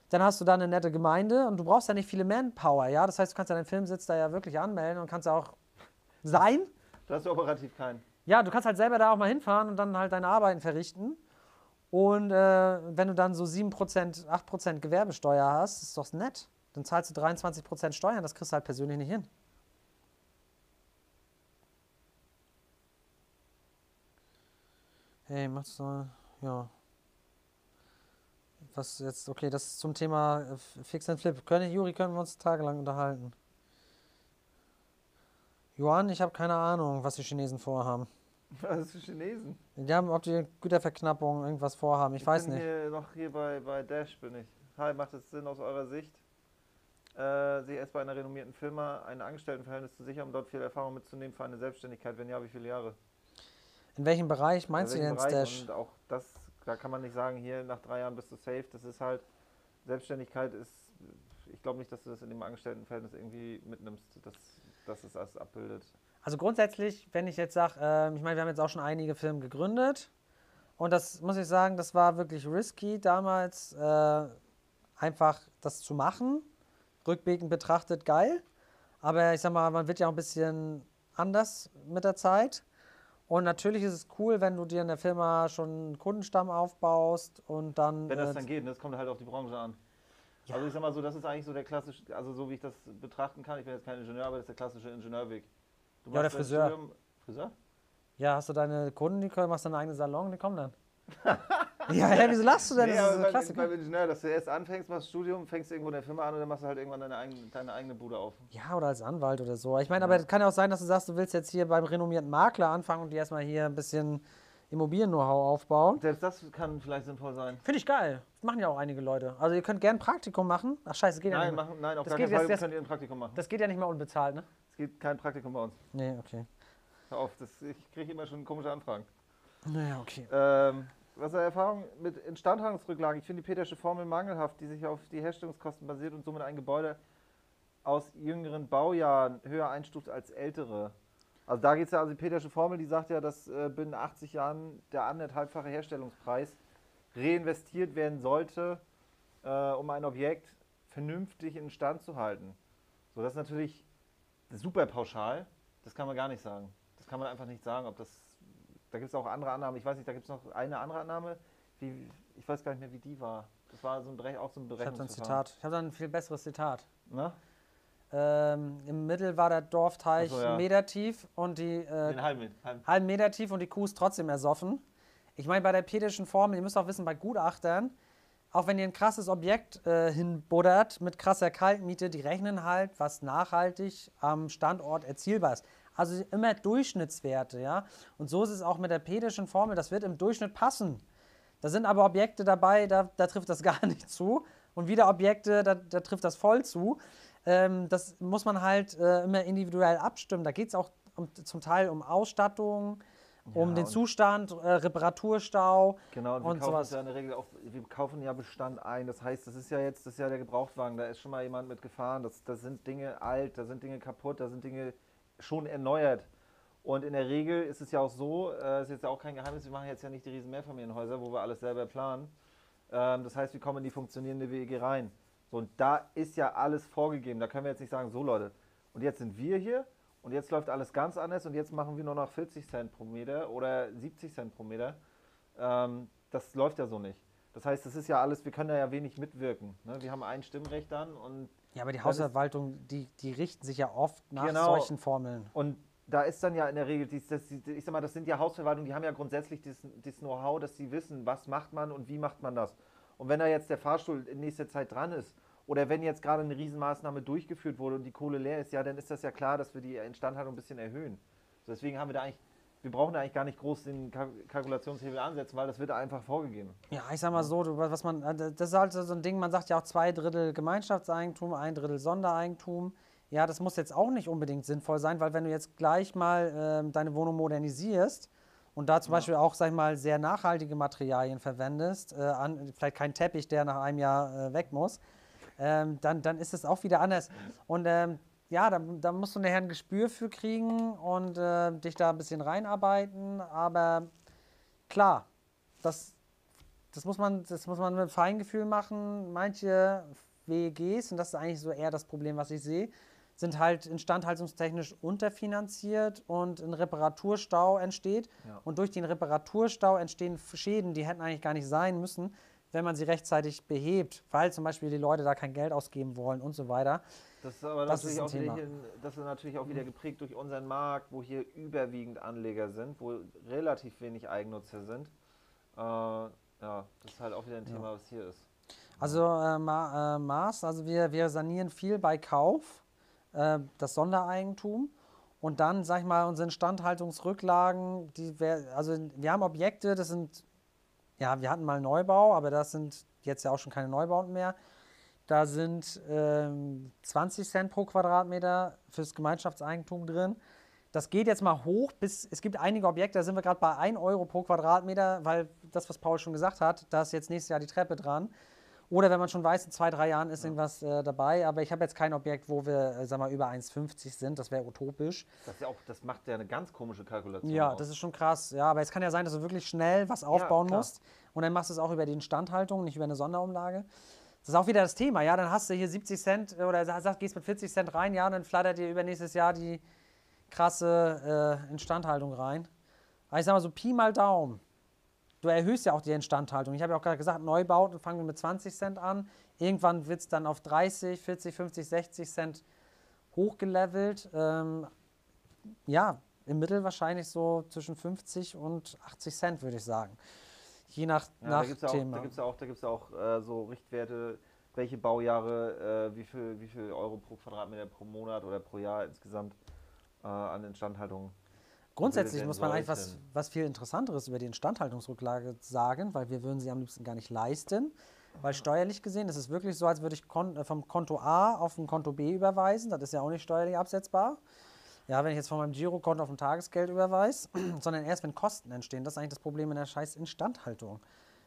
Dann hast du da eine nette Gemeinde und du brauchst ja nicht viele Manpower, ja. Das heißt, du kannst ja deinen Filmsitz da ja wirklich anmelden und kannst ja auch sein. Da hast du operativ keinen. Ja, du kannst halt selber da auch mal hinfahren und dann halt deine Arbeiten verrichten. Und äh, wenn du dann so 7%, 8% Gewerbesteuer hast, ist doch nett. Dann zahlst du 23% Steuern, das kriegst du halt persönlich nicht hin. Hey, machst du, ja. Was jetzt, okay, das ist zum Thema äh, Fix and Flip. Können, Juri, können wir uns tagelang unterhalten. Johann, ich habe keine Ahnung, was die Chinesen vorhaben. Was ist für Chinesen? Die haben, ob die Güterverknappung irgendwas vorhaben, ich weiß bin nicht. Hier noch hier bei, bei Dash bin ich. Hi, macht es Sinn aus eurer Sicht, äh, sich erst bei einer renommierten Firma ein Angestelltenverhältnis zu sichern, um dort viel Erfahrung mitzunehmen für eine Selbstständigkeit? Wenn ja, wie viele Jahre? In welchem Bereich meinst In du welchem denn Bereich? Stash? Und auch das, da kann man nicht sagen, hier nach drei Jahren bist du safe. Das ist halt, Selbstständigkeit ist, ich glaube nicht, dass du das in dem Angestelltenverhältnis irgendwie mitnimmst, dass, dass es das abbildet. Also grundsätzlich, wenn ich jetzt sage, ähm, ich meine, wir haben jetzt auch schon einige Firmen gegründet und das muss ich sagen, das war wirklich risky damals, äh, einfach das zu machen. Rückblickend betrachtet geil, aber ich sag mal, man wird ja auch ein bisschen anders mit der Zeit. Und natürlich ist es cool, wenn du dir in der Firma schon einen Kundenstamm aufbaust und dann. Wenn das äh, dann geht, ne, das kommt halt auf die Branche an. Ja. Also ich sag mal so, das ist eigentlich so der klassische, also so wie ich das betrachten kann, ich bin jetzt kein Ingenieur, aber das ist der klassische Ingenieurweg. Du Ja, der Friseur. Studium- Friseur? Ja, hast du deine Kunden, die können, machst deinen eigenen Salon, die kommen dann. ja, hä, wieso lachst du denn? Nee, das ist aber so beim, Ingenieur, dass du erst anfängst, machst Studium, fängst irgendwo in der Firma an und dann machst du halt irgendwann deine eigene, deine eigene Bude auf. Ja, oder als Anwalt oder so. Ich meine, aber es kann ja auch sein, dass du sagst, du willst jetzt hier beim renommierten Makler anfangen und dir erstmal hier ein bisschen Immobilien-Know-how aufbauen. Selbst das kann vielleicht sinnvoll sein. Finde ich geil. Das machen ja auch einige Leute. Also ihr könnt gerne ein Praktikum machen. Ach scheiße, geht ja Nein, nicht mehr. machen, nein, auf Das gar keinen Fall das- könnt ihr ein Praktikum machen. Das geht ja nicht mehr unbezahlt, ne? Es gibt kein Praktikum bei uns. Nee, okay. Hör auf, das, ich kriege immer schon komische Anfragen. Naja, okay. Ähm, was er Erfahrung mit Instandhaltungsrücklagen? Ich finde die Petersche Formel mangelhaft, die sich auf die Herstellungskosten basiert und somit ein Gebäude aus jüngeren Baujahren höher einstuft als ältere. Also da geht es ja, also die Petersche Formel, die sagt ja, dass äh, binnen 80 Jahren der anderthalbfache Herstellungspreis reinvestiert werden sollte, äh, um ein Objekt vernünftig in Stand zu halten. So, das ist natürlich super pauschal. Das kann man gar nicht sagen. Das kann man einfach nicht sagen, ob das. Da gibt es auch andere Annahmen. Ich weiß nicht, da gibt es noch eine andere Annahme. Wie, ich weiß gar nicht mehr, wie die war. Das war so ein auch so ein Ich habe da ein Berechnungsverfahren. Zitat. Ich habe da ein viel besseres Zitat. Ne? Ähm, Im Mittel war der Dorfteich so, ja. einen Meter tief und die äh, halben, halben. halben Meter tief und die Kuh ist trotzdem ersoffen. Ich meine, bei der petischen Formel, ihr müsst auch wissen, bei Gutachtern, auch wenn ihr ein krasses Objekt äh, hinbuddert mit krasser Kaltmiete, die rechnen halt, was nachhaltig am Standort erzielbar ist. Also immer Durchschnittswerte, ja. Und so ist es auch mit der petischen Formel, das wird im Durchschnitt passen. Da sind aber Objekte dabei, da, da trifft das gar nicht zu. Und wieder Objekte, da, da trifft das voll zu. Ähm, das muss man halt äh, immer individuell abstimmen. Da geht es auch um, zum Teil um Ausstattung, um Ja, den Zustand, äh, Reparaturstau. Genau, und wir und kaufen sowas. ja in der Regel auch, wir kaufen ja Bestand ein. Das heißt, das ist ja jetzt, das ist ja der Gebrauchtwagen, da ist schon mal jemand mit gefahren. Das, das sind Dinge alt, da sind Dinge kaputt, da sind Dinge schon erneuert. Und in der Regel ist es ja auch so, äh, ist jetzt ja auch kein Geheimnis, wir machen jetzt ja nicht die riesen Mehrfamilienhäuser, wo wir alles selber planen. Ähm, das heißt, wir kommen in die funktionierende WEG rein. So, und da ist ja alles vorgegeben. Da können wir jetzt nicht sagen, so Leute, und jetzt sind wir hier und jetzt läuft alles ganz anders und jetzt machen wir nur noch 40 Cent pro Meter oder 70 Cent pro Meter. Ähm, das läuft ja so nicht. Das heißt, das ist ja alles, wir können da ja wenig mitwirken. Ne? Wir haben ein Stimmrecht dann und, Ja, aber die ist- Hausverwaltung, die, die richten sich ja oft nach Genau. solchen Formeln. und da ist dann ja in der Regel, dies, das, ich sag mal, das sind ja Hausverwaltungen, die haben ja grundsätzlich das, das Know-how, dass sie wissen, was macht man und wie macht man das. Und wenn da jetzt der Fahrstuhl in nächster Zeit dran ist oder wenn jetzt gerade eine Riesenmaßnahme durchgeführt wurde und die Kohle leer ist, ja, dann ist das ja klar, dass wir die Instandhaltung ein bisschen erhöhen. So, deswegen haben wir da eigentlich, wir brauchen eigentlich gar nicht groß den Kalk- Kalkulationshebel ansetzen, weil das wird einfach vorgegeben. Ja, ich sag mal so, was man, äh, das ist halt so ein Ding, man sagt ja auch zwei Drittel Gemeinschaftseigentum, ein Drittel Sondereigentum. Ja, das muss jetzt auch nicht unbedingt sinnvoll sein, weil wenn du jetzt gleich mal ähm, deine Wohnung modernisierst und da zum Beispiel auch, sag ich mal, sehr nachhaltige Materialien verwendest, äh, an, vielleicht kein Teppich, der nach einem Jahr äh, weg muss, ähm, dann, dann ist es auch wieder anders. Und ähm, ja, da, da musst du nachher ein Gespür für kriegen und äh, dich da ein bisschen reinarbeiten. Aber klar, das, das, muss man, das muss man mit Feingefühl machen. Manche WEGs, und das ist eigentlich so eher das Problem, was ich sehe, sind halt instandhaltungstechnisch unterfinanziert und ein Reparaturstau entsteht. Ja. Und durch den Reparaturstau entstehen Schäden, die hätten eigentlich gar nicht sein müssen, wenn man sie rechtzeitig behebt, weil zum Beispiel die Leute da kein Geld ausgeben wollen und so weiter. Das ist aber Das natürlich, ist auch wieder Thema. hier, das ist natürlich auch wieder geprägt durch unseren Markt, wo hier überwiegend Anleger sind, wo relativ wenig Eigennutzer sind. Äh, ja, das ist halt auch wieder ein Thema, was hier ist. Also äh, Ma äh, Maß, also wir, wir sanieren viel bei Kauf, äh, das Sondereigentum. Und dann, sag ich mal, unsere Instandhaltungsrücklagen, die wär, also wir haben Objekte, das sind, ja, wir hatten mal Neubau, aber das sind jetzt ja auch schon keine Neubauten mehr. Da sind ähm, 20 Cent pro Quadratmeter fürs Gemeinschaftseigentum drin. Das geht jetzt mal hoch bis, es gibt einige Objekte, da sind wir gerade bei 1 Euro pro Quadratmeter, weil das, was Paul schon gesagt hat, da ist jetzt nächstes Jahr die Treppe dran. Oder wenn man schon weiß, in zwei, drei Jahren ist irgendwas äh, dabei. Aber ich habe jetzt kein Objekt, wo wir, äh, sag mal, über 1,50 sind. Das wäre utopisch. Das, ja auch, das macht ja eine ganz komische Kalkulation. Ja, aus. das ist schon krass. Ja, aber es kann ja sein, dass du wirklich schnell was aufbauen klar. musst. Und dann machst du es auch über die Instandhaltung, nicht über eine Sonderumlage. Das ist auch wieder das Thema. Ja, dann hast du hier 70 Cent oder sag, gehst mit 40 Cent rein. Ja, und dann flattert dir übernächstes Jahr die krasse äh, Instandhaltung rein. Aber ich sag mal so Pi mal Daumen. Du erhöhst ja auch die Instandhaltung. Ich habe ja auch gerade gesagt, Neubauten fangen wir mit 20 Cent an. Irgendwann wird es dann auf 30, 40, 50, 60 Cent hochgelevelt. Ähm, ja, im Mittel wahrscheinlich so zwischen 50 und 80 Cent, würde ich sagen. Je nach, Ja, nach da gibt es ja auch, Thema. da gibt's ja auch, da gibt's ja auch äh, so Richtwerte, welche Baujahre, äh, wie, viel, wie viel Euro pro Quadratmeter pro Monat oder pro Jahr insgesamt äh, an Instandhaltung. Grundsätzlich muss man eigentlich was, was viel Interessanteres über die Instandhaltungsrücklage sagen, weil wir würden sie am liebsten gar nicht leisten. Weil steuerlich gesehen ist es wirklich so, als würde ich kon äh, vom Konto A auf ein Konto B überweisen. Das ist ja auch nicht steuerlich absetzbar. Ja, wenn ich jetzt von meinem Girokonto auf ein Tagesgeld überweise, sondern erst, wenn Kosten entstehen. Das ist eigentlich das Problem in der scheiß Instandhaltung.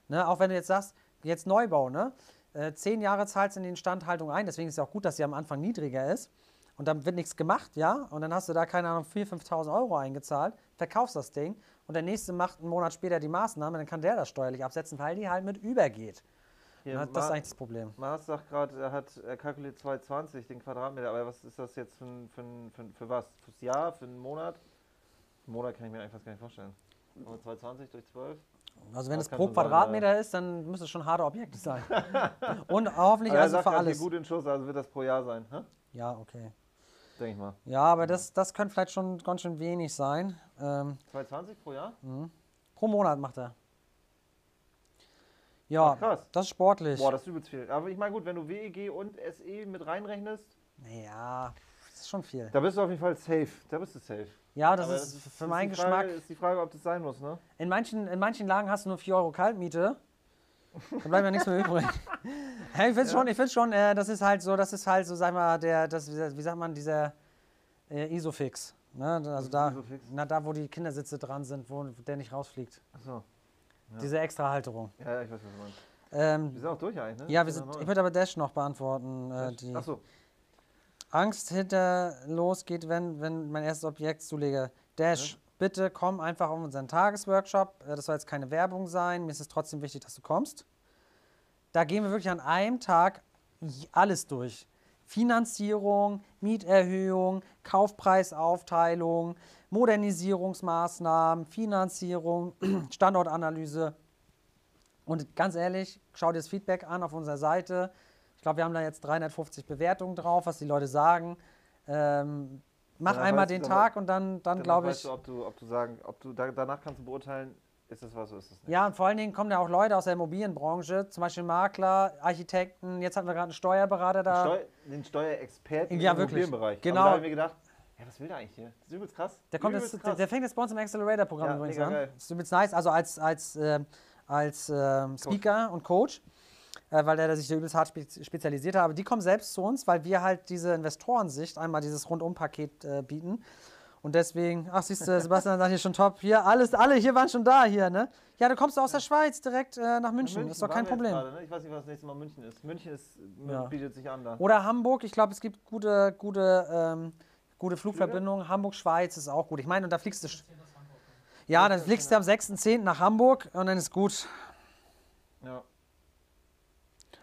Ne? Auch wenn du jetzt sagst, jetzt Neubau, ne? Äh, zehn Jahre zahlst du in die Instandhaltung ein, deswegen ist es auch gut, dass sie am Anfang niedriger ist. Und dann wird nichts gemacht, ja? Und dann hast du da, keine Ahnung, 4.000, 5.000 Euro eingezahlt, verkaufst das Ding und der nächste macht einen Monat später die Maßnahme, dann kann der das steuerlich absetzen, weil die halt mit übergeht. Hier, Ne? Das ist eigentlich das Problem. Mars sagt gerade, er hat er kalkuliert 220 den Quadratmeter, aber was ist das jetzt für, für, für, für was? Fürs Jahr, für einen Monat? Einen Monat kann ich mir einfach gar nicht vorstellen. Aber 220 durch 12? Also wenn Das es pro schon sein, Quadratmeter ist, dann müsste es schon harte Objekte sein. und hoffentlich Aber er also sagt für alles. gut in Schuss, also wird das pro Jahr sein, hä? Ja, okay. Denke ich mal. Ja, aber das, das könnte vielleicht schon ganz schön wenig sein. Ähm, 220 pro Jahr? pro Monat macht er. Ja, Ach, krass. das ist sportlich. Boah, das ist übelst viel. Aber ich meine, gut, wenn du WEG und SE mit reinrechnest, Ja, das ist schon viel. da bist du auf jeden Fall safe. Da bist du safe. Ja, das ist für ist meinen die Frage, Geschmack. ist die Frage, ob das sein muss, ne? In manchen, in manchen Lagen hast du nur 4 Euro Kaltmiete. Da bleibt ja nichts mehr übrig. Hey, ich finde schon, ich find schon äh, das ist halt so, das ist halt so, sag mal, der, das, wie sagt man, dieser äh, Isofix. Ne? Also da, Isofix? na, da, wo die Kindersitze dran sind, wo der nicht rausfliegt. Achso. Ja. Diese extra Halterung. Ja, ja, ich weiß, was du meinst. Ähm, Wir sind auch durch eigentlich, ne? ja, wir Sind ich würde aber Dash noch beantworten. Äh, die Achso. Angst hinter losgeht, wenn, wenn mein erstes Objekt zulege. Dash, bitte komm einfach auf unseren Tagesworkshop. Äh, Das soll jetzt keine Werbung sein. Mir ist es trotzdem wichtig, dass du kommst. Da gehen wir wirklich an einem Tag alles durch. Finanzierung, Mieterhöhung, Kaufpreisaufteilung, Modernisierungsmaßnahmen, Finanzierung, Standortanalyse. Und ganz ehrlich, schau dir das Feedback an auf unserer Seite. Ich glaube, wir haben da jetzt 350 Bewertungen drauf, was die Leute sagen. Ähm, mach Danach einmal weißt den Tag und dann, dann glaube weißt ich. Du, ob du, ob du sagen, ob du da, danach kannst du beurteilen, ist das was oder ist das nicht. Ja, und vor allen Dingen kommen ja auch Leute aus der Immobilienbranche, zum Beispiel Makler, Architekten. Jetzt hatten wir gerade einen Steuerberater da. Steu den Steuerexperten Ja, im wirklich. Immobilienbereich. Genau. Aber da habe ich mir gedacht, ja, was will der eigentlich hier? Das ist übelst krass. Der, kommt übelst jetzt, krass. der fängt jetzt bei uns im Accelerator-Programm Ja, übrigens an. geil. Das ist übrigens nice, also als, als, äh, als ähm, Speaker und Coach, äh, weil der sich da übelst hart spe spezialisiert hat. Aber die kommen selbst zu uns, weil wir halt diese Investorensicht, einmal dieses Rundum-Paket äh, bieten. Und deswegen, ach siehst du, Sebastian sagt hier schon top, hier, alles, alle hier waren schon da hier, ne? Ja, du kommst aus der Schweiz direkt äh, nach München, ist doch kein Problem. Gerade, ne? Ich weiß nicht, was das nächste Mal München ist. München ist, Ja. bietet sich an da. Oder Hamburg, ich glaube, es gibt gute, gute, ähm, gute Flugverbindungen. Hamburg-Schweiz ist auch gut. Ich meine, und da fliegst du. Ja, dann fliegst du am 6.10. nach Hamburg und dann ist gut. Ja.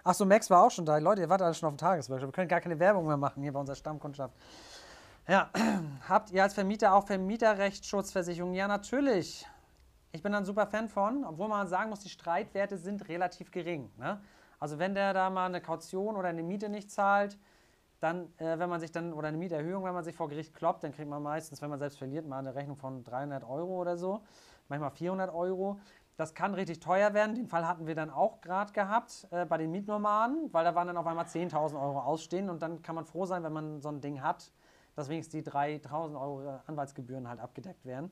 Achso, Max war auch schon da. Leute, ihr wart alle schon auf dem Tagesworkshop. Wir können gar keine Werbung mehr machen hier bei unserer Stammkundschaft. Ja, habt ihr als Vermieter auch Vermieterrechtsschutzversicherung? Ja, natürlich. Ich bin da ein super Fan von, obwohl man sagen muss, die Streitwerte sind relativ gering. Ne? Also wenn der da mal eine Kaution oder eine Miete nicht zahlt, dann, äh, wenn man sich dann, oder eine Mieterhöhung, wenn man sich vor Gericht kloppt, dann kriegt man meistens, wenn man selbst verliert, mal eine Rechnung von 300 Euro oder so, manchmal 400 Euro. Das kann richtig teuer werden. Den Fall hatten wir dann auch gerade gehabt äh, bei den Mietnomaden, weil da waren dann auf einmal 10.000 Euro ausstehen und dann kann man froh sein, wenn man so ein Ding hat, dass wenigstens die 3.000 Euro Anwaltsgebühren halt abgedeckt werden.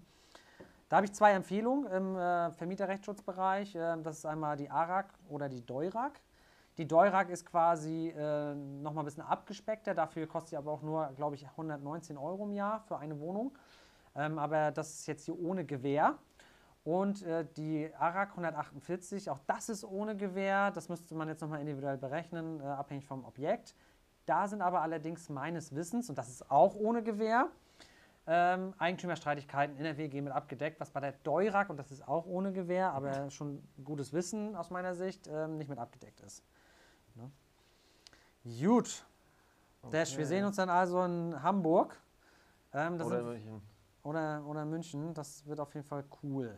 Da habe ich zwei Empfehlungen im äh, Vermieterrechtsschutzbereich. Äh, das ist einmal die ARAG oder die DEURAG. Die DEURAG ist quasi äh, nochmal ein bisschen abgespeckter, dafür kostet sie aber auch nur, glaube ich, 119 Euro im Jahr für eine Wohnung. Ähm, aber das ist jetzt hier ohne Gewähr. Und äh, die ARAG 148, auch das ist ohne Gewähr. Das müsste man jetzt nochmal individuell berechnen, äh, abhängig vom Objekt. Da sind aber allerdings meines Wissens, und das ist auch ohne Gewähr, ähm, Eigentümerstreitigkeiten in der WG mit abgedeckt, was bei der DEURAG, und das ist auch ohne Gewähr, aber schon gutes Wissen aus meiner Sicht, ähm, nicht mit abgedeckt ist. Ne? Gut. Dash, wir Okay. sehen uns dann also in Hamburg. Ähm, Oder sind- München. oder, oder München. Das wird auf jeden Fall cool.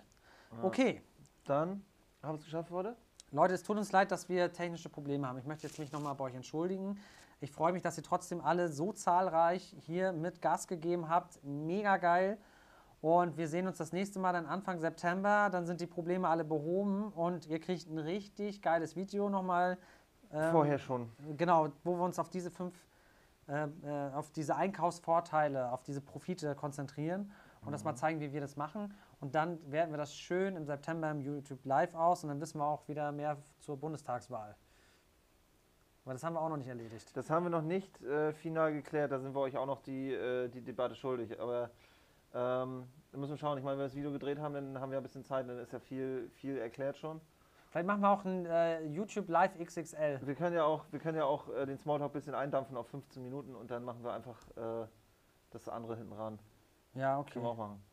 Ja. Okay. Dann haben wir es geschafft heute. Leute, es tut uns leid, dass wir technische Probleme haben. Ich möchte jetzt mich nochmal bei euch entschuldigen. Ich freue mich, dass ihr trotzdem alle so zahlreich hier mit Gas gegeben habt. Mega geil. Und wir sehen uns das nächste Mal dann Anfang September. Dann sind die Probleme alle behoben und ihr kriegt ein richtig geiles Video nochmal. Ähm, Vorher schon. Genau, wo wir uns auf diese fünf, äh, äh, auf diese Einkaufsvorteile, auf diese Profite konzentrieren und das mal zeigen, wie wir das machen. Und dann werten wir das schön im September im YouTube Live aus und dann wissen wir auch wieder mehr zur Bundestagswahl. Aber das haben wir auch noch nicht erledigt. Das haben wir noch nicht äh, final geklärt, da sind wir euch auch noch die, äh, die Debatte schuldig. Aber ähm, da müssen wir schauen. Ich meine, wenn wir das Video gedreht haben, dann haben wir ein bisschen Zeit, dann ist ja viel, viel erklärt schon. Vielleicht machen wir auch ein äh, YouTube Live XXL. Wir können ja auch, wir können ja auch äh, den Smalltalk ein bisschen eindampfen auf 15 Minuten und dann machen wir einfach äh, das andere hinten ran. Ja, Können wir okay. auch machen.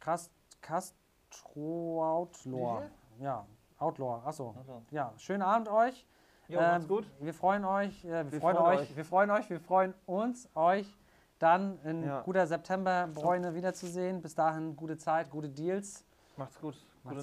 Cast, Castro Outlaw. Ja, Outlaw. Achso. Ja, schönen Abend euch. Jo, Ähm, macht's gut. Wir freuen euch, äh, wir, Wir freuen, freuen euch, euch. wir freuen euch, wir freuen uns, euch dann in Ja. guter Septemberbräune wiederzusehen. Bis dahin gute Zeit, gute Deals. Macht's gut. Macht's Gute gut. Nacht.